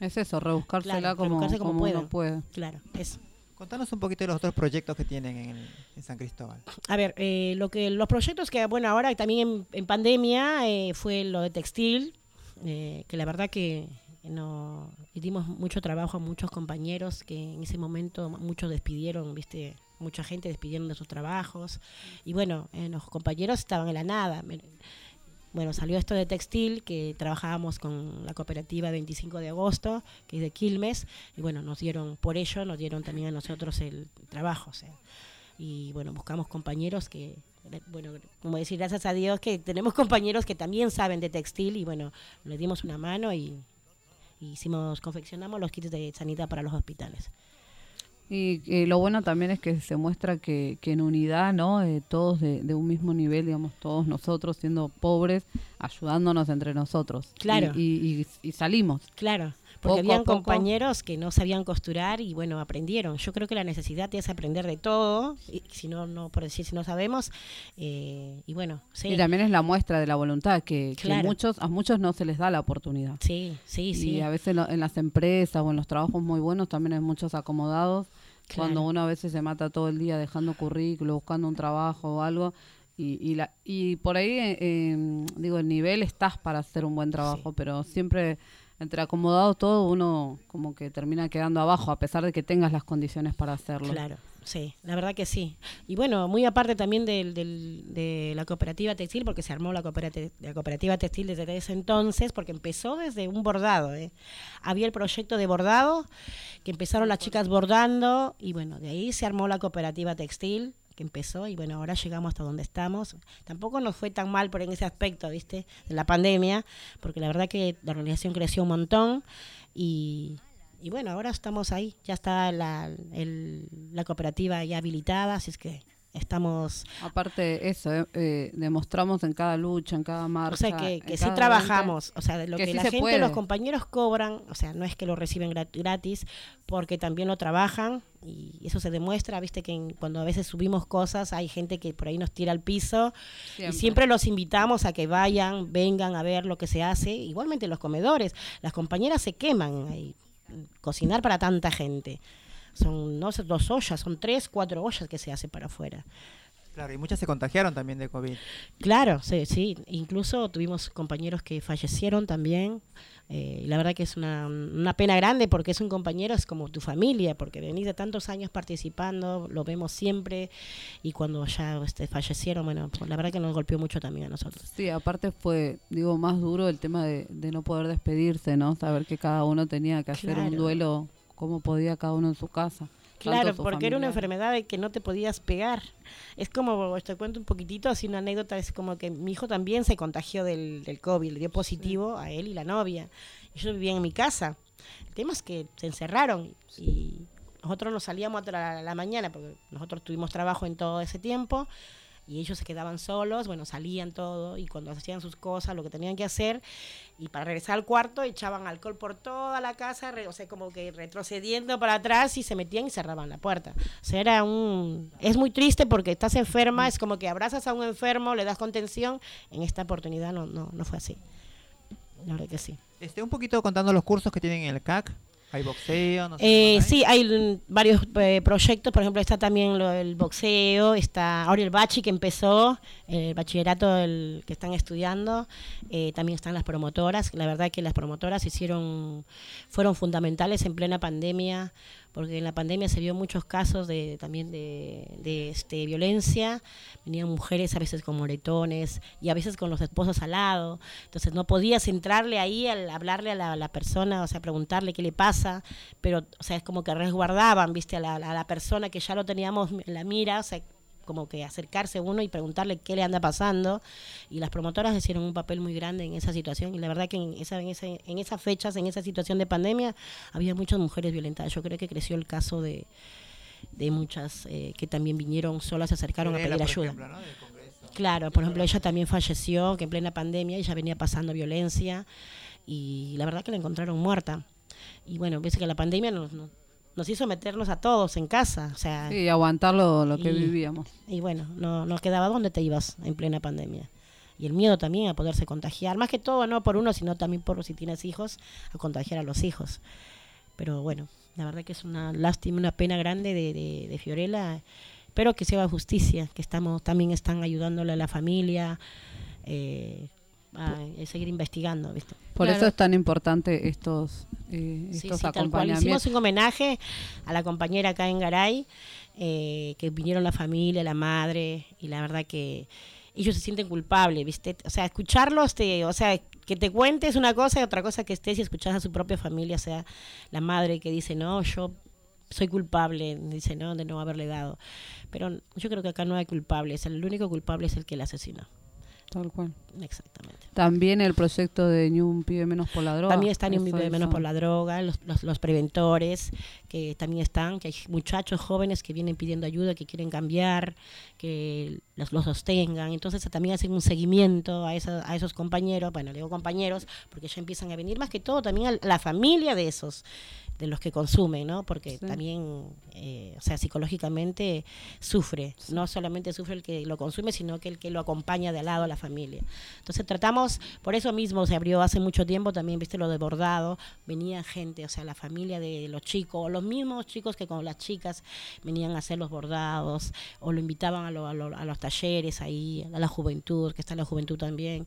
Es eso, rebuscársela Claro, como, rebuscarse como como uno puede. claro eso Contanos un poquito de los otros proyectos que tienen en, San Cristóbal. A ver, eh, lo que los proyectos que, bueno, ahora también en, en pandemia eh, fue lo de textil, eh, que la verdad que no dimos mucho trabajo a muchos compañeros que en ese momento muchos despidieron, viste, mucha gente despidieron de sus trabajos y bueno, eh, los compañeros estaban en la nada. Bueno, salió esto de textil, que trabajábamos con la cooperativa 25 de agosto, que es de Quilmes, y bueno, nos dieron, por ello, nos dieron también a nosotros el trabajo, y bueno, buscamos compañeros que, bueno, como decir, gracias a Dios que tenemos compañeros que también saben de textil y bueno, le dimos una mano y, y hicimos, confeccionamos los kits de sanidad para los hospitales. Y eh, lo bueno también es que se muestra que, que en unidad, ¿no? Eh, todos de, de un mismo nivel, digamos, todos nosotros siendo pobres, ayudándonos entre nosotros. Claro. Y, y- y- y salimos. Claro, porque habían compañeros que no sabían costurar y bueno, aprendieron. Yo creo que la necesidad es aprender de todo, y si no, no por decir si no sabemos, eh, y bueno, sí, Y también es la muestra de la voluntad, que, que Claro. muchos, a muchos no se les da la oportunidad. sí, sí, Y sí. a veces lo- en las empresas o en los trabajos muy buenos también hay muchos acomodados. Claro. Cuando uno a veces se mata todo el día dejando currículo, buscando un trabajo o algo. Y, y, la, y por ahí, eh, eh, digo, el nivel estás para hacer un buen trabajo, Sí. pero siempre entre acomodados todo uno como que termina quedando abajo, a pesar de que tengas las condiciones para hacerlo. Claro, sí, la verdad que sí. Y bueno, muy aparte también del, de la cooperativa textil, porque se armó la cooperativa, la cooperativa textil desde ese entonces, porque empezó desde un bordado. ¿eh? Había el proyecto de bordado, que empezaron las chicas bordando, y bueno, de ahí se armó la cooperativa textil que empezó y bueno, ahora llegamos hasta donde estamos. Tampoco nos fue tan mal por en ese aspecto, ¿viste? De la pandemia, porque la verdad que la organización creció un montón y, y bueno, ahora estamos ahí, ya está la, el- la cooperativa ya habilitada, así es que estamos Aparte eso, eh, eh, demostramos en cada lucha, en cada marcha. O sea, que, que sí trabajamos, o sea, de lo que que, sí la gente, puede. los compañeros cobran, o sea, no es que lo reciben grat- gratis, porque también lo trabajan y eso se demuestra, viste que en- cuando a veces subimos cosas hay gente que por ahí nos tira al piso y siempre los invitamos a que vayan, vengan a ver lo que se hace, igualmente los comedores, las compañeras se queman ahí, cocinar para tanta gente. Son no sé, dos ollas, son tres, cuatro ollas que se hace para afuera. Claro, y muchas se contagiaron también de COVID. Claro, sí, sí. Incluso tuvimos compañeros que fallecieron también. eh, y la verdad que es una, una pena grande porque es un compañero, es como tu familia, porque venís de tantos años participando, lo vemos siempre. Y cuando ya este, fallecieron, bueno, pues la verdad que nos golpeó mucho también a nosotros. Sí, aparte fue, digo, más duro el tema de, de no poder despedirse, ¿no? Saber que cada uno tenía que hacer un duelo como podía cada uno en su casa. Claro, porque era una enfermedad de que no te podías pegar. Es como, te cuento un poquitito, así una anécdota, es como que mi hijo también se contagió del, del COVID, le dio positivo a él y la novia. Y yo vivía en mi casa. El tema es que se encerraron y nosotros nos salíamos hasta la, la mañana, porque nosotros tuvimos trabajo en todo ese tiempo y ellos se quedaban solos, bueno, salían todo y cuando hacían sus cosas, lo que tenían que hacer, y para regresar al cuarto echaban alcohol por toda la casa, re- o sea, como que retrocediendo para atrás y se metían y cerraban la puerta. O sea, era un... Es muy triste porque estás enferma, es como que abrazas a un enfermo, le das contención, en esta oportunidad no, no, no fue así. La verdad que sí. Este, un poquito contando los cursos que tienen en el CAC. Hay boxeo, no sé. Eh, sí, hay varios eh, proyectos, por ejemplo, está también lo del boxeo, está ahora el bachi que empezó, el bachillerato el que están estudiando, eh, también están las promotoras, la verdad que las promotoras hicieron, fueron fundamentales en plena pandemia, porque en la pandemia se vio muchos casos de también de, de, este, violencia, venían mujeres a veces con moretones y a veces con los esposos al lado, entonces no podías entrarle ahí al hablarle a la, a la persona, o sea, preguntarle qué le pasa, pero, o sea, es como que resguardaban, viste, a la, a la persona que ya lo teníamos en la mira, o sea, como que acercarse uno y preguntarle qué le anda pasando y las promotoras hicieron un papel muy grande en esa situación y la verdad que en, esa, en, ese- en esas fechas, en esa situación de pandemia, había muchas mujeres violentadas. Yo creo que creció el caso de, de muchas eh, que también vinieron solas, se acercaron a pedir por ayuda. ejemplo, ¿no? Claro, por ejemplo, ella también falleció, que en plena pandemia ella venía pasando violencia y la verdad que la encontraron muerta. Y bueno, ves que la pandemia nos, nos, nos hizo meternos a todos en casa, o sea, Sí, aguantar lo, lo que Y- vivíamos. y bueno, no, no quedaba dónde te ibas en plena pandemia. Y el miedo también a poderse contagiar, más que todo no por uno, sino también por si tienes hijos, a contagiar a los hijos. Pero bueno, la verdad que es una lástima, una pena grande de, de, de Fiorella. Espero que se haga justicia, que estamos también están ayudándole a la familia eh, seguir investigando, ¿viste? Por Claro. eso es tan importante estos, eh, Sí, estos sí, tal cual. acompañamientos. Hicimos un homenaje a la compañera acá en Garay, eh, que vinieron la familia, la madre, y la verdad que ellos se sienten culpables, ¿viste? O sea, escucharlos, te, o sea, que te cuentes una cosa y otra cosa que estés y escuchas a su propia familia, o sea, la madre que dice, no, yo soy culpable, dice, no, de no haberle dado. Pero yo creo que acá no hay culpables, el único culpable es el que la asesinó. Tal cual. Exactamente. También el proyecto de Ni un pibe menos por la droga. También están en Eso, Vive Menos por la droga, los, los, los preventores, que también están, que hay muchachos jóvenes que vienen pidiendo ayuda, que quieren cambiar, que los, los sostengan. Entonces también hacen un seguimiento a, esa- a esos compañeros, bueno, le digo compañeros, porque ya empiezan a venir, más que todo también a la familia de esos de los que consumen, ¿no? Porque Sí. también, eh, o sea, psicológicamente sufre, no solamente sufre el que lo consume, sino que el que lo acompaña de al lado a la familia. Entonces tratamos, por eso mismo se abrió hace mucho tiempo también, viste, lo de bordado, venía gente, o sea, la familia de los chicos, los mismos chicos que con las chicas venían a hacer los bordados, o lo invitaban a, lo- a lo- a los talleres ahí, a la juventud, que está la juventud también.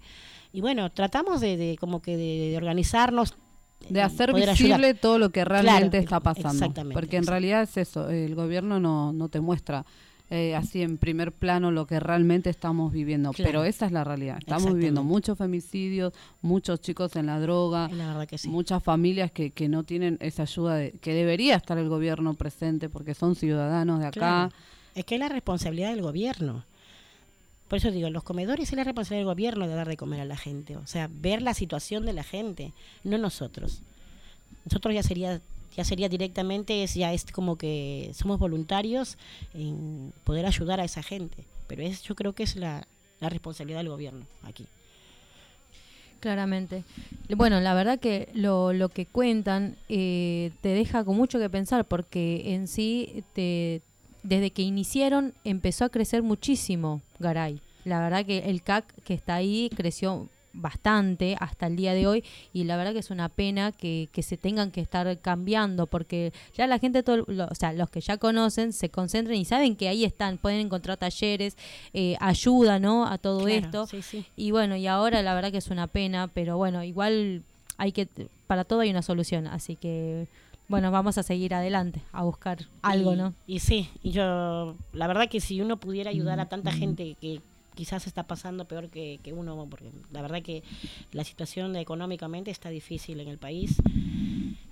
Y bueno, tratamos de, de como que de, de organizarnos. de y hacer visible ayudar. todo lo que realmente Claro, está pasando. Porque en realidad es eso, el gobierno no, no te muestra eh, así en primer plano lo que realmente estamos viviendo, Claro. pero esa es la realidad. Estamos viviendo muchos femicidios, muchos chicos en la droga, La que sí. muchas familias que, que no tienen esa ayuda de, que debería estar el gobierno presente porque son ciudadanos de acá. Claro. Es que es la responsabilidad del gobierno. Por eso digo, los comedores es la responsabilidad del gobierno de dar de comer a la gente. O sea, ver la situación de la gente, no nosotros. Nosotros ya sería ya sería directamente, es ya es como que somos voluntarios en poder ayudar a esa gente. Pero es, yo creo que es la, la responsabilidad del gobierno aquí. Claramente. Bueno, la verdad que lo, lo que cuentan eh, te deja con mucho que pensar porque en sí, te, desde que iniciaron, empezó a crecer muchísimo Garay. La verdad que el CAC que está ahí creció bastante hasta el día de hoy y la verdad que es una pena que, que se tengan que estar cambiando porque ya la gente, todo, lo- o sea, los que ya conocen se concentran y saben que ahí están, pueden encontrar talleres, eh, ayuda, ¿no? A todo Claro, esto. sí, sí. Y bueno, y ahora la verdad que es una pena, pero bueno, igual hay que, para todo hay una solución, así que bueno, vamos a seguir adelante, a buscar algo, Y- ¿no? Y sí, y yo, la verdad que si uno pudiera ayudar a tanta gente que quizás está pasando peor que, que uno, porque la verdad que la situación económicamente está difícil en el país,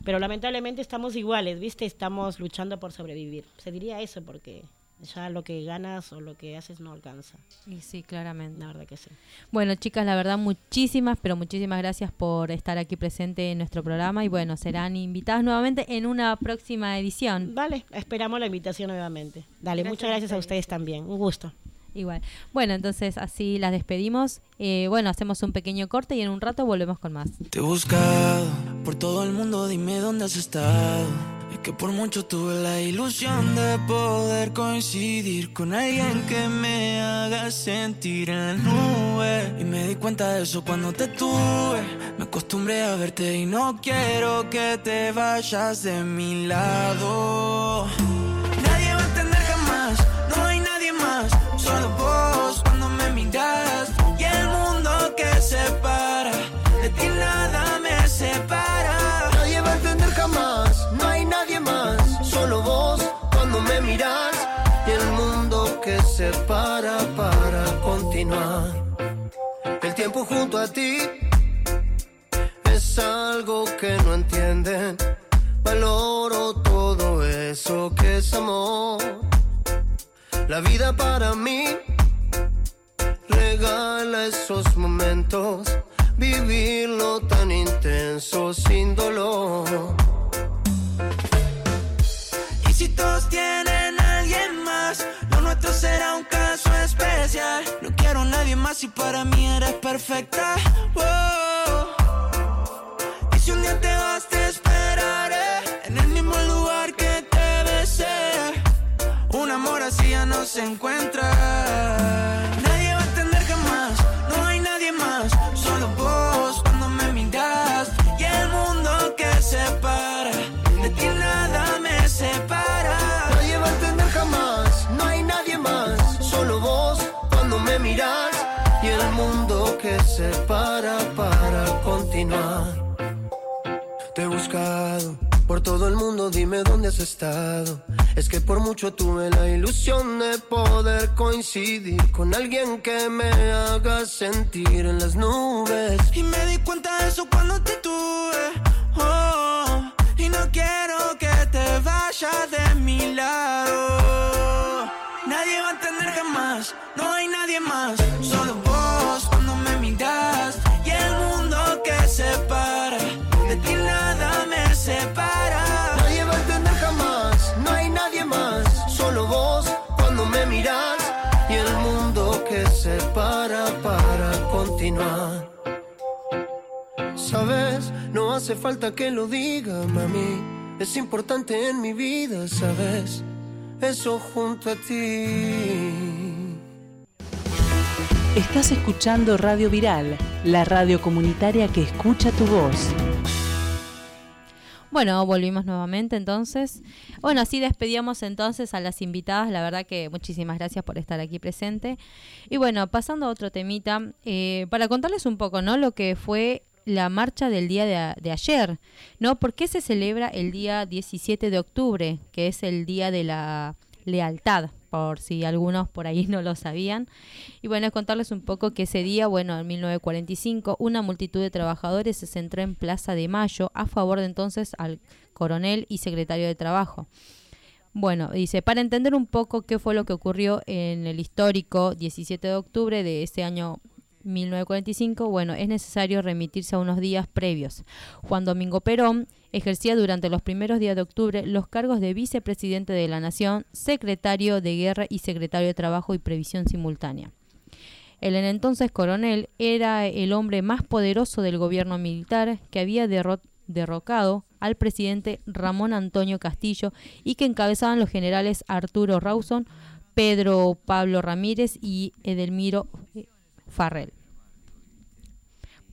pero lamentablemente estamos iguales, ¿viste? Estamos luchando por sobrevivir. Se diría eso porque ya lo que ganas o lo que haces no alcanza, Y sí, claramente. la verdad que sí. Bueno, chicas, la verdad, muchísimas, pero muchísimas gracias por estar aquí presente en nuestro programa y bueno, serán invitadas nuevamente en una próxima edición. Vale, esperamos la invitación nuevamente. Dale, Gracias muchas gracias a ustedes. ustedes también, un gusto. Igual. Bueno, entonces así las despedimos. Eh, bueno, hacemos un pequeño corte y en un rato volvemos con más. Te he buscado por todo el mundo, dime dónde has estado. Es que por mucho tuve la ilusión de poder coincidir con alguien que me haga sentir en las nubes. Y me di cuenta de eso cuando te tuve. Me acostumbré a verte y no quiero que te vayas de mi lado. Junto a ti es algo que no entienden. Valoro todo eso que es amor. La vida para mí regala esos momentos, vivirlo tan intenso sin dolor. Y si todos tienen a alguien más, lo nuestro será un caso especial. Nadie más y para mí eres perfecta. Wow. Y si un día te vas, te esperaré en el mismo lugar que te besé. Un amor así ya no se encuentra. Nadie va a entender jamás, no hay nadie más, solo vos cuando me miras y el mundo que separa, de ti nada me separa. Nadie va a entender jamás, no hay nadie más, solo vos cuando me miras se para para continuar. Te he buscado por todo el mundo, dime dónde has estado. Es que por mucho tuve la ilusión de poder coincidir con alguien que me haga sentir en las nubes. Y me di cuenta de eso cuando te tuve. Oh, y no quiero que te vayas de mi lado. Nadie va a entender jamás, no hay nadie más. Solo vos continuar. Sabes, no hace falta que lo diga, mami, es importante en mi vida, sabes, eso junto a ti. Estás escuchando Radio Viral, la radio comunitaria que escucha tu voz. Bueno, volvimos nuevamente entonces. Bueno, así despedíamos entonces a las invitadas. La verdad que muchísimas gracias por estar aquí presente. Y bueno, pasando a otro temita, eh, para contarles un poco, ¿no? Lo que fue la marcha del día de, a- de ayer, ¿no? ¿Por qué se celebra el día 17 de octubre, que es el día de la lealtad? Por si algunos por ahí no lo sabían. Y bueno, contarles un poco que ese día, bueno, en 1945, una multitud de trabajadores se centró en Plaza de Mayo a favor de entonces al coronel y secretario de Trabajo. Bueno, dice, para entender un poco qué fue lo que ocurrió en el histórico 17 de octubre de ese año 1945, bueno, es necesario remitirse a unos días previos. Juan Domingo Perón ejercía durante los primeros días de octubre los cargos de vicepresidente de la Nación, secretario de Guerra y secretario de Trabajo y Previsión Simultánea. El entonces coronel era el hombre más poderoso del gobierno militar que había derrocado al presidente Ramón Antonio Castillo y que encabezaban los generales Arturo Rawson, Pedro Pablo Ramírez y Edelmiro Farrell.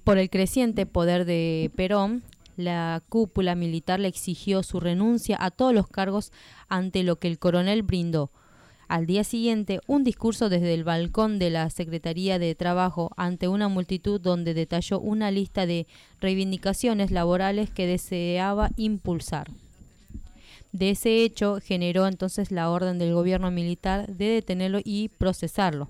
Por el creciente poder de Perón, la cúpula militar le exigió su renuncia a todos los cargos ante lo que el coronel brindó. Al día siguiente, un discurso desde el balcón de la Secretaría de Trabajo ante una multitud donde detalló una lista de reivindicaciones laborales que deseaba impulsar. De ese hecho generó entonces la orden del gobierno militar de detenerlo y procesarlo.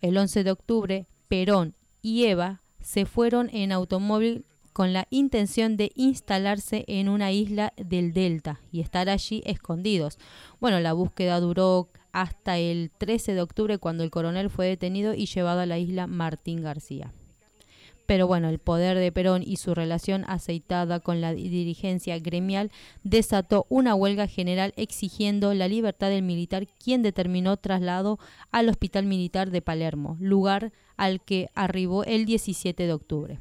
El 11 de octubre, Perón y Eva se fueron en automóvil con la intención de instalarse en una isla del Delta y estar allí escondidos. Bueno, la búsqueda duró hasta el 13 de octubre cuando el coronel fue detenido y llevado a la isla Martín García. Pero bueno, el poder de Perón y su relación aceitada con la dirigencia gremial desató una huelga general exigiendo la libertad del militar, quien determinó traslado al Hospital Militar de Palermo, lugar al que arribó el 17 de octubre.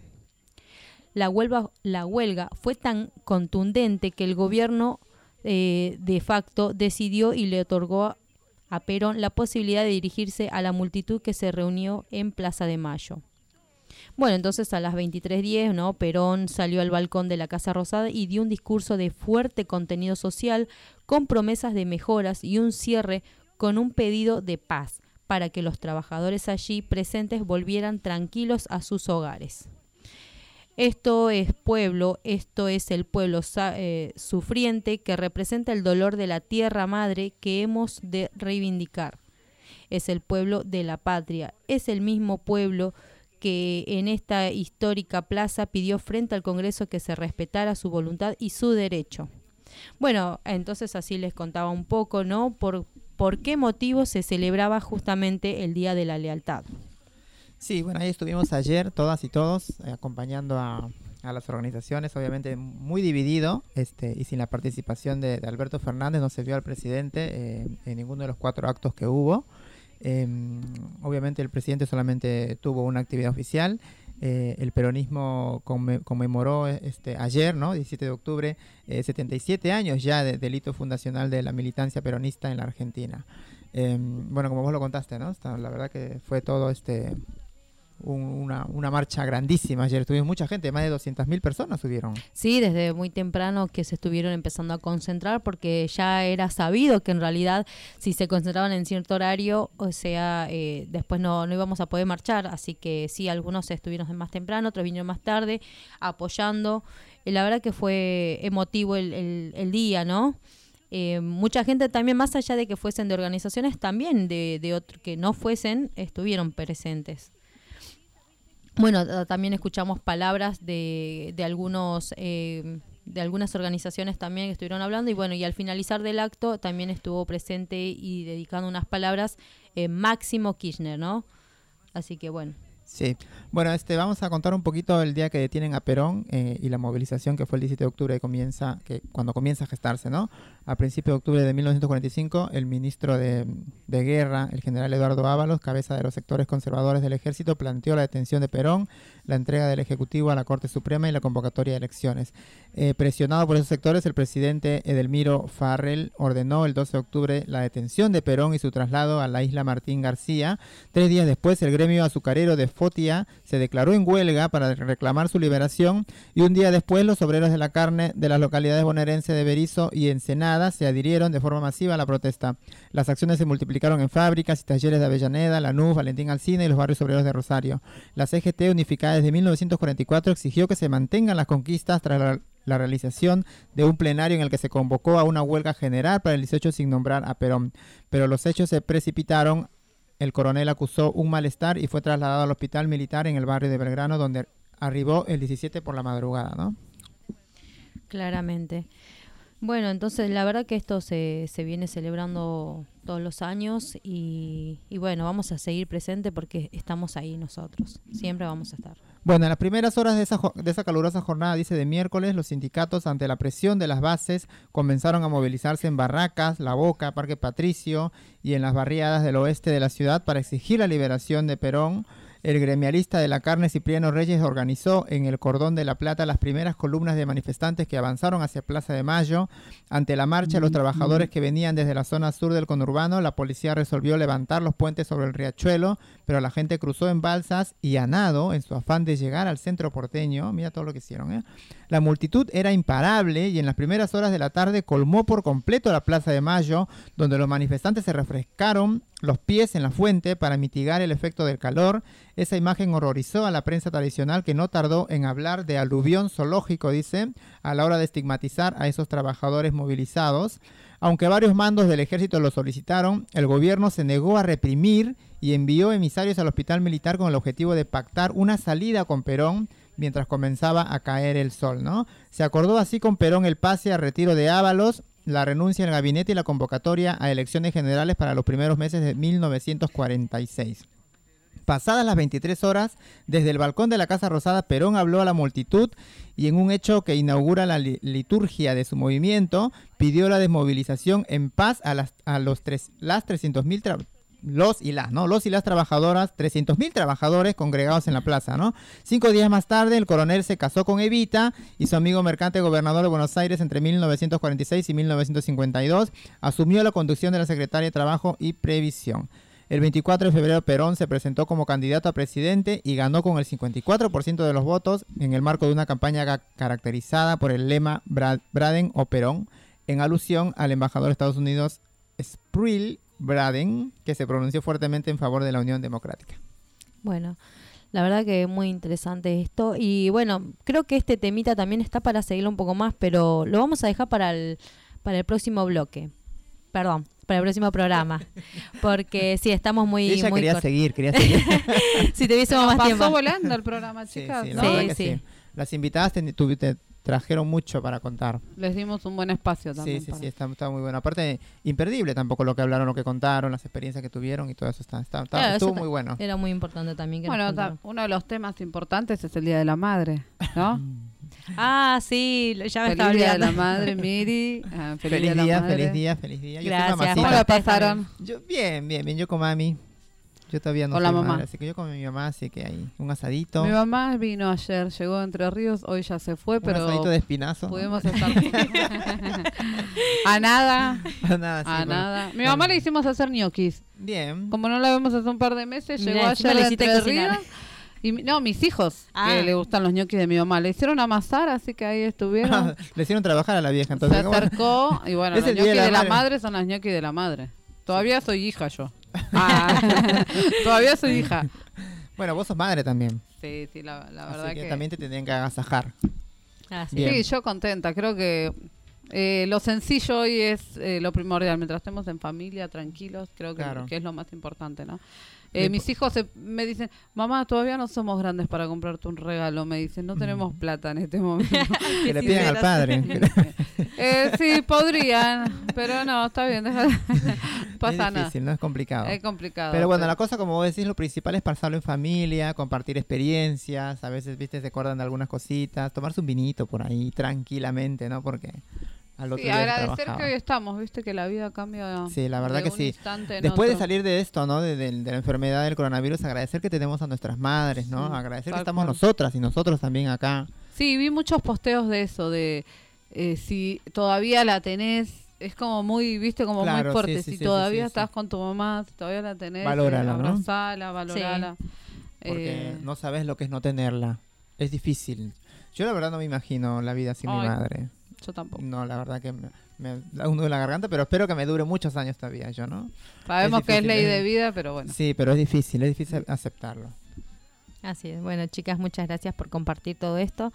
La huelga, fue tan contundente que el gobierno eh, de facto decidió y le otorgó a Perón la posibilidad de dirigirse a la multitud que se reunió en Plaza de Mayo. Bueno, entonces a las 23.10, ¿no? Perón salió al balcón de la Casa Rosada y dio un discurso de fuerte contenido social con promesas de mejoras y un cierre con un pedido de paz para que los trabajadores allí presentes volvieran tranquilos a sus hogares. Esto es pueblo, esto es el pueblo eh, sufriente que representa el dolor de la tierra madre que hemos de reivindicar. Es el pueblo de la patria, es el mismo pueblo que en esta histórica plaza pidió frente al Congreso que se respetara su voluntad y su derecho. Bueno, entonces así les contaba un poco, ¿no? Por, por qué motivo se celebraba justamente el Día de la Lealtad. Sí, bueno, ahí estuvimos ayer, todas y todos, eh, acompañando a, a, las organizaciones, obviamente muy dividido, este, y sin la participación de, Alberto Fernández, no se vio al presidente eh, en ninguno de los cuatro actos que hubo. Em, obviamente el presidente solamente tuvo una actividad oficial. Eh, el peronismo conmemoró este, ayer, ¿no? 17 de octubre, 77 eh, años ya de delito fundacional de la militancia peronista en la Argentina. Em, bueno, como vos lo contaste, ¿no? la verdad que fue todo este una, una, marcha grandísima. Ayer tuvimos mucha gente, más de 200.000 personas subieron. Sí, desde muy temprano que se estuvieron empezando a concentrar porque ya era sabido que en realidad si se concentraban en cierto horario, o sea, eh, después no, no íbamos a poder marchar. Así que sí, algunos estuvieron más temprano, otros vinieron más tarde apoyando. Eh, la verdad que fue emotivo el, el, día, ¿no? Eh, mucha gente también, más allá de que fuesen de organizaciones, también de, de que no fuesen, estuvieron presentes. Bueno, también escuchamos palabras de, de algunos eh, de algunas organizaciones también que estuvieron hablando y bueno, y al finalizar del acto también estuvo presente y dedicando unas palabras eh, Máximo Kirchner, ¿no? Así que bueno. Sí, bueno, este, vamos a contar un poquito el día que detienen a Perón eh, y la movilización que fue el 17 de octubre, comienza, que cuando comienza a gestarse, ¿no? A principios de octubre de 1945, el ministro de, de, Guerra, el general Eduardo Ábalos, cabeza de los sectores conservadores del ejército, planteó la detención de Perón, la entrega del Ejecutivo a la Corte Suprema y la convocatoria de elecciones. Eh, presionado por esos sectores, el presidente Edelmiro Farrell ordenó el 12 de octubre la detención de Perón y su traslado a la isla Martín García. Tres días después, el gremio azucarero de Fotia se declaró en huelga para reclamar su liberación y un día después los obreros de la carne de las localidades bonaerenses de Berizo y Ensenada se adhirieron de forma masiva a la protesta. Las acciones se multiplicaron en fábricas y talleres de Avellaneda, Lanús, Valentín Alcina y los barrios obreros de Rosario. La CGT unificada desde 1944 exigió que se mantengan las conquistas tras la la realización de un plenario en el que se convocó a una huelga general para el 18 sin nombrar a Perón. Pero los hechos se precipitaron. El coronel acusó un malestar y fue trasladado al hospital militar en el barrio de Belgrano, donde arribó el 17 por la madrugada, ¿no? Claramente. Bueno, entonces la verdad que esto se, se viene celebrando todos los años y, y bueno, vamos a seguir presente porque estamos ahí nosotros, siempre vamos a estar. Bueno, en las primeras horas de esa, de esa calurosa jornada, dice de miércoles, los sindicatos, ante la presión de las bases, comenzaron a movilizarse en Barracas, La Boca, Parque Patricio y en las barriadas del oeste de la ciudad para exigir la liberación de Perón. El gremialista de la carne Cipriano Reyes organizó en el Cordón de la Plata las primeras columnas de manifestantes que avanzaron hacia Plaza de Mayo. Ante la marcha los trabajadores que venían desde la zona sur del conurbano, la policía resolvió levantar los puentes sobre el riachuelo, pero la gente cruzó en balsas y a nado en su afán de llegar al centro porteño. Mira todo lo que hicieron, ¿eh? La multitud era imparable y en las primeras horas de la tarde colmó por completo la Plaza de Mayo, donde los manifestantes se refrescaron los pies en la fuente para mitigar el efecto del calor. Esa imagen horrorizó a la prensa tradicional que no tardó en hablar de aluvión zoológico, dice, a la hora de estigmatizar a esos trabajadores movilizados. Aunque varios mandos del ejército lo solicitaron, el gobierno se negó a reprimir y envió emisarios al hospital militar con el objetivo de pactar una salida con Perón mientras comenzaba a caer el sol, ¿no? Se acordó así con Perón el pase a retiro de Ábalos, la renuncia al gabinete y la convocatoria a elecciones generales para los primeros meses de 1946. Pasadas las 23 horas, desde el balcón de la Casa Rosada, Perón habló a la multitud y en un hecho que inaugura la li- liturgia de su movimiento, pidió la desmovilización en paz a las, a los tres, las 300.000 tra- los y las, ¿no? Los y las trabajadoras, 300.000 trabajadores congregados en la plaza, ¿no? Cinco días más tarde, el coronel se casó con Evita y su amigo mercante gobernador de Buenos Aires entre 1946 y 1952 asumió la conducción de la Secretaría de Trabajo y Previsión. El 24 de febrero Perón se presentó como candidato a presidente y ganó con el 54% de los votos en el marco de una campaña caracterizada por el lema Bra- Braden o Perón, en alusión al embajador de Estados Unidos Sprill Braden, que se pronunció fuertemente en favor de la Unión Democrática. Bueno, la verdad que muy interesante esto. Y bueno, creo que este temita también está para seguirlo un poco más, pero lo vamos a dejar para el, para el próximo bloque. Perdón, para el próximo programa. Porque sí, estamos muy... Ella muy quería seguir, quería seguir. si tuviésemos más Pasó tiempo. volando el programa, chicas. sí, ¿no? la Sí, que sí. Las invitadas te, tu- te trajeron mucho para contar. Les dimos un buen espacio también. Sí, sí, para- sí, está, está muy bueno. Aparte, imperdible tampoco lo que hablaron, lo que contaron, las experiencias que tuvieron y todo eso. Está, está, está- Claro, estuvo eso muy bueno. Era muy importante también que nos Bueno, uno de los temas importantes es el Día de la Madre, ¿no? Ah, sí, lo- ya me estaba feliz Día de la. Madre, Miri. Ah, feliz, Feliz día, la Madre. feliz día, feliz día. Yo Gracias. ¿Cómo ustedes pasaron? Yo, bien, bien, bien. Yo con mami. Yo todavía no Con soy la mamá. madre, así que yo con mi mamá, así que hay un asadito. Mi mamá vino ayer, llegó de Entre Ríos, hoy ya se fue, un pero asadito de espinazo. ¿no? pudimos estar a nada, nada, sí, a bueno. nada. Mi mamá le hicimos hacer ñoquis. Bien. Como no la vemos hace un par de meses, llegó encima ayer hiciste Entre cocinar. Ríos. Y mi- no, mis hijos, Ah. que le gustan los ñoquis de mi mamá, le hicieron amasar, así que ahí estuvieron. Le hicieron trabajar a la vieja, se entonces. ¿cómo? acercó y bueno, los ñoquis de la de la madre. madre son las ñoquis de la madre. Todavía soy hija yo. Ah, todavía soy hija. Bueno, vos sos madre también. Sí, sí, la, la verdad así que, que... también te tendrían que agasajar. Ah, sí. Sí, yo contenta. Creo que eh, lo sencillo hoy es eh, lo primordial. Mientras estemos en familia, tranquilos, creo que, Claro. que es lo más importante, ¿no? Eh, mis hijos se- me dicen, mamá, todavía no somos grandes para comprarte un regalo. Me dicen, no tenemos plata en este momento. Que le pidan al padre. Eh, sí, podrían, pero no, está bien, pasa es nada. difícil, no es complicado. Es complicado. Pero bueno, la cosa, como vos decís, lo principal es pasarlo en familia, compartir experiencias. A veces, viste, se acuerdan de algunas cositas. Tomarse un vinito por ahí tranquilamente, ¿no? Porque al otro Sí, día agradecer que hoy estamos, viste que la vida cambia. Sí, la verdad de que un sí. Después de salir de esto, ¿no? De, de- de la enfermedad del coronavirus, agradecer que tenemos a nuestras madres, ¿no? Sí, agradecer que estamos cual. nosotras y nosotros también acá. Sí, vi muchos posteos de eso, de eh, si todavía la tenés, es como muy, viste, como Claro, muy fuerte. sí, sí, si sí, todavía sí, sí, estás sí. con tu mamá, si todavía la tenés, Valórala, eh, ¿no? abrazala, valorala. Porque Eh, no sabes lo que es no tenerla. Es difícil. Yo la verdad no me imagino la vida sin mi madre. Yo tampoco. No, la verdad que me, me da un nudo en la garganta, pero espero que me dure muchos años todavía, yo, ¿no? Sabemos que es difícil, ley es- de vida, pero bueno. Sí, pero es difícil, es difícil aceptarlo. Así es. Bueno, chicas, muchas gracias por compartir todo esto.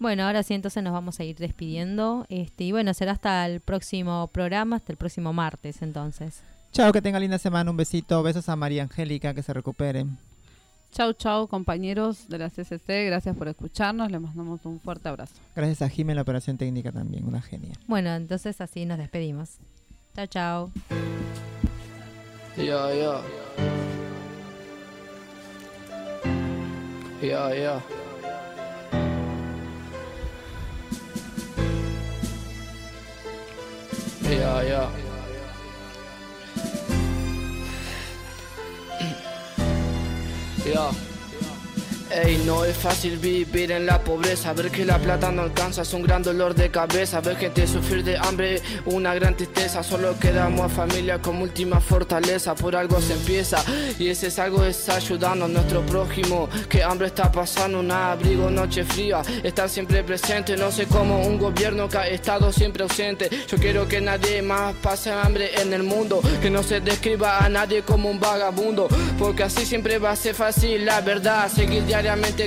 Bueno, ahora sí, entonces nos vamos a ir despidiendo. Este, y bueno, será hasta el próximo programa, hasta el próximo martes, entonces. Chao, que tenga linda semana, un besito, besos a María Angélica, que se recupere. Chau, chau, compañeros de la CCC. Gracias por escucharnos. Les mandamos un fuerte abrazo. Gracias a en la operación técnica también, una genia. Bueno, entonces así nos despedimos. Chao, chao. Yeah, yeah. Yeah, yeah. Yeah, yeah. Yeah. Ey, no es fácil vivir en la pobreza, ver que la plata no alcanza es un gran dolor de cabeza, ver gente sufrir de hambre, una gran tristeza, solo quedamos a familia como última fortaleza, por algo se empieza y ese es algo es ayudando a nuestro prójimo, que hambre está pasando, un abrigo, noche fría, estar siempre presente, no sé cómo un gobierno que ha estado siempre ausente, yo quiero que nadie más pase hambre en el mundo, que no se describa a nadie como un vagabundo, porque así siempre va a ser fácil la verdad, seguir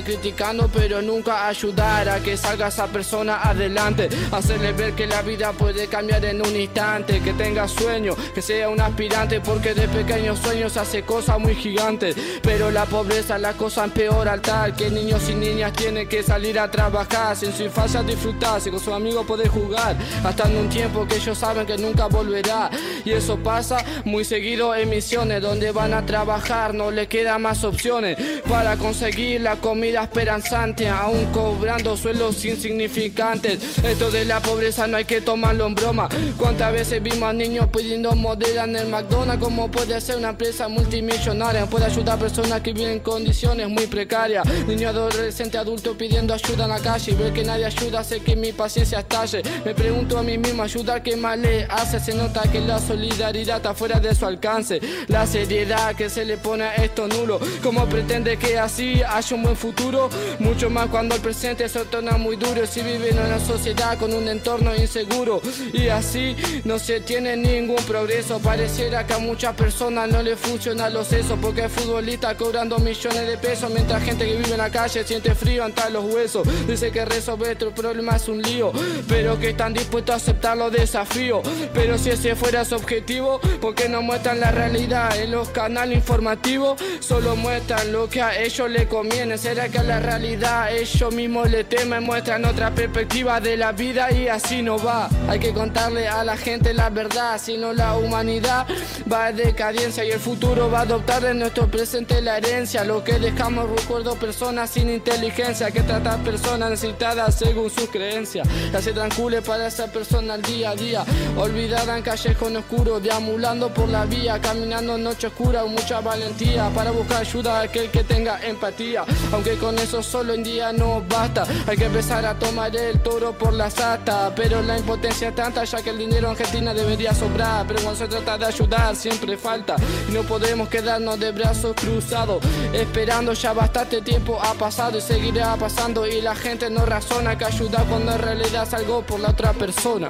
criticando, pero nunca ayudar a que salga esa persona adelante. Hacerle ver que la vida puede cambiar en un instante, que tenga sueño, que sea un aspirante, porque de pequeños sueños hace cosas muy gigantes. Pero la pobreza la cosa empeora al tal que niños y niñas tienen que salir a trabajar, sin su infancia disfrutarse, con sus amigos poder jugar, hasta en un tiempo que ellos saben que nunca volverá. Y eso pasa muy seguido en misiones, donde van a trabajar, no le quedan más opciones para conseguir la comida esperanzante, aún cobrando sueldos insignificantes. Esto de la pobreza no hay que tomarlo en broma. ¿Cuántas veces vimos a niños pidiendo modelo en el McDonald's? ¿Cómo puede ser una empresa multimillonaria? Puede ayudar a personas que viven en condiciones muy precarias. Niño, adolescente, adulto pidiendo ayuda en la calle y ver que nadie ayuda hace que mi paciencia estalle. Me pregunto a mí mismo, ayudar que más le hace. Se nota que la solidaridad está fuera de su alcance. La seriedad que se le pone a esto nulo. ¿Cómo pretende que así haya un buen futuro? Mucho más cuando el presente se torna muy duro. Si viven en una sociedad con un entorno inseguro. Y así no se tiene ningún progreso. Pareciera que a muchas personas no le funcionan los sesos. Porque hay futbolistas cobrando millones de pesos. Mientras gente que vive en la calle siente frío ante los huesos. Dice que resolver tu problema es un lío. Pero que están dispuestos a aceptar los desafíos. Pero si ese fuera su objetivo, ¿por qué no muestran la realidad en los canales informativos? Solo muestran lo que a ellos les conviene. ¿Será que la realidad ellos mismos le temen? Muestran otra perspectiva de la vida y así no va. Hay que contarle a la gente la verdad, si no la humanidad va en decadencia y el futuro va a adoptar de nuestro presente la herencia. Lo que dejamos recuerdo personas sin inteligencia que tratan personas necesitadas según sus creencias. Y hace tranquilo para esa persona al día a día. Olvidada en callejón oscuro, deambulando por la vía, caminando en noche oscura, con mucha valentía para buscar ayuda a aquel que tenga empatía. Aunque con eso solo en día no basta, hay que empezar a tomar el toro por la sata. Pero la impotencia es tanta, ya que el dinero en Argentina debería sobrar. Pero cuando se trata de ayudar, siempre falta. Y no podemos quedarnos de brazos cruzados, esperando ya bastante tiempo ha pasado y seguirá pasando. Y la gente no razona que ayuda cuando en realidad es algo por la otra persona.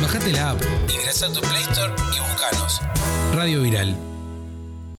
Bajate la app, ingresa a tu Play Store y buscanos. Radio Viral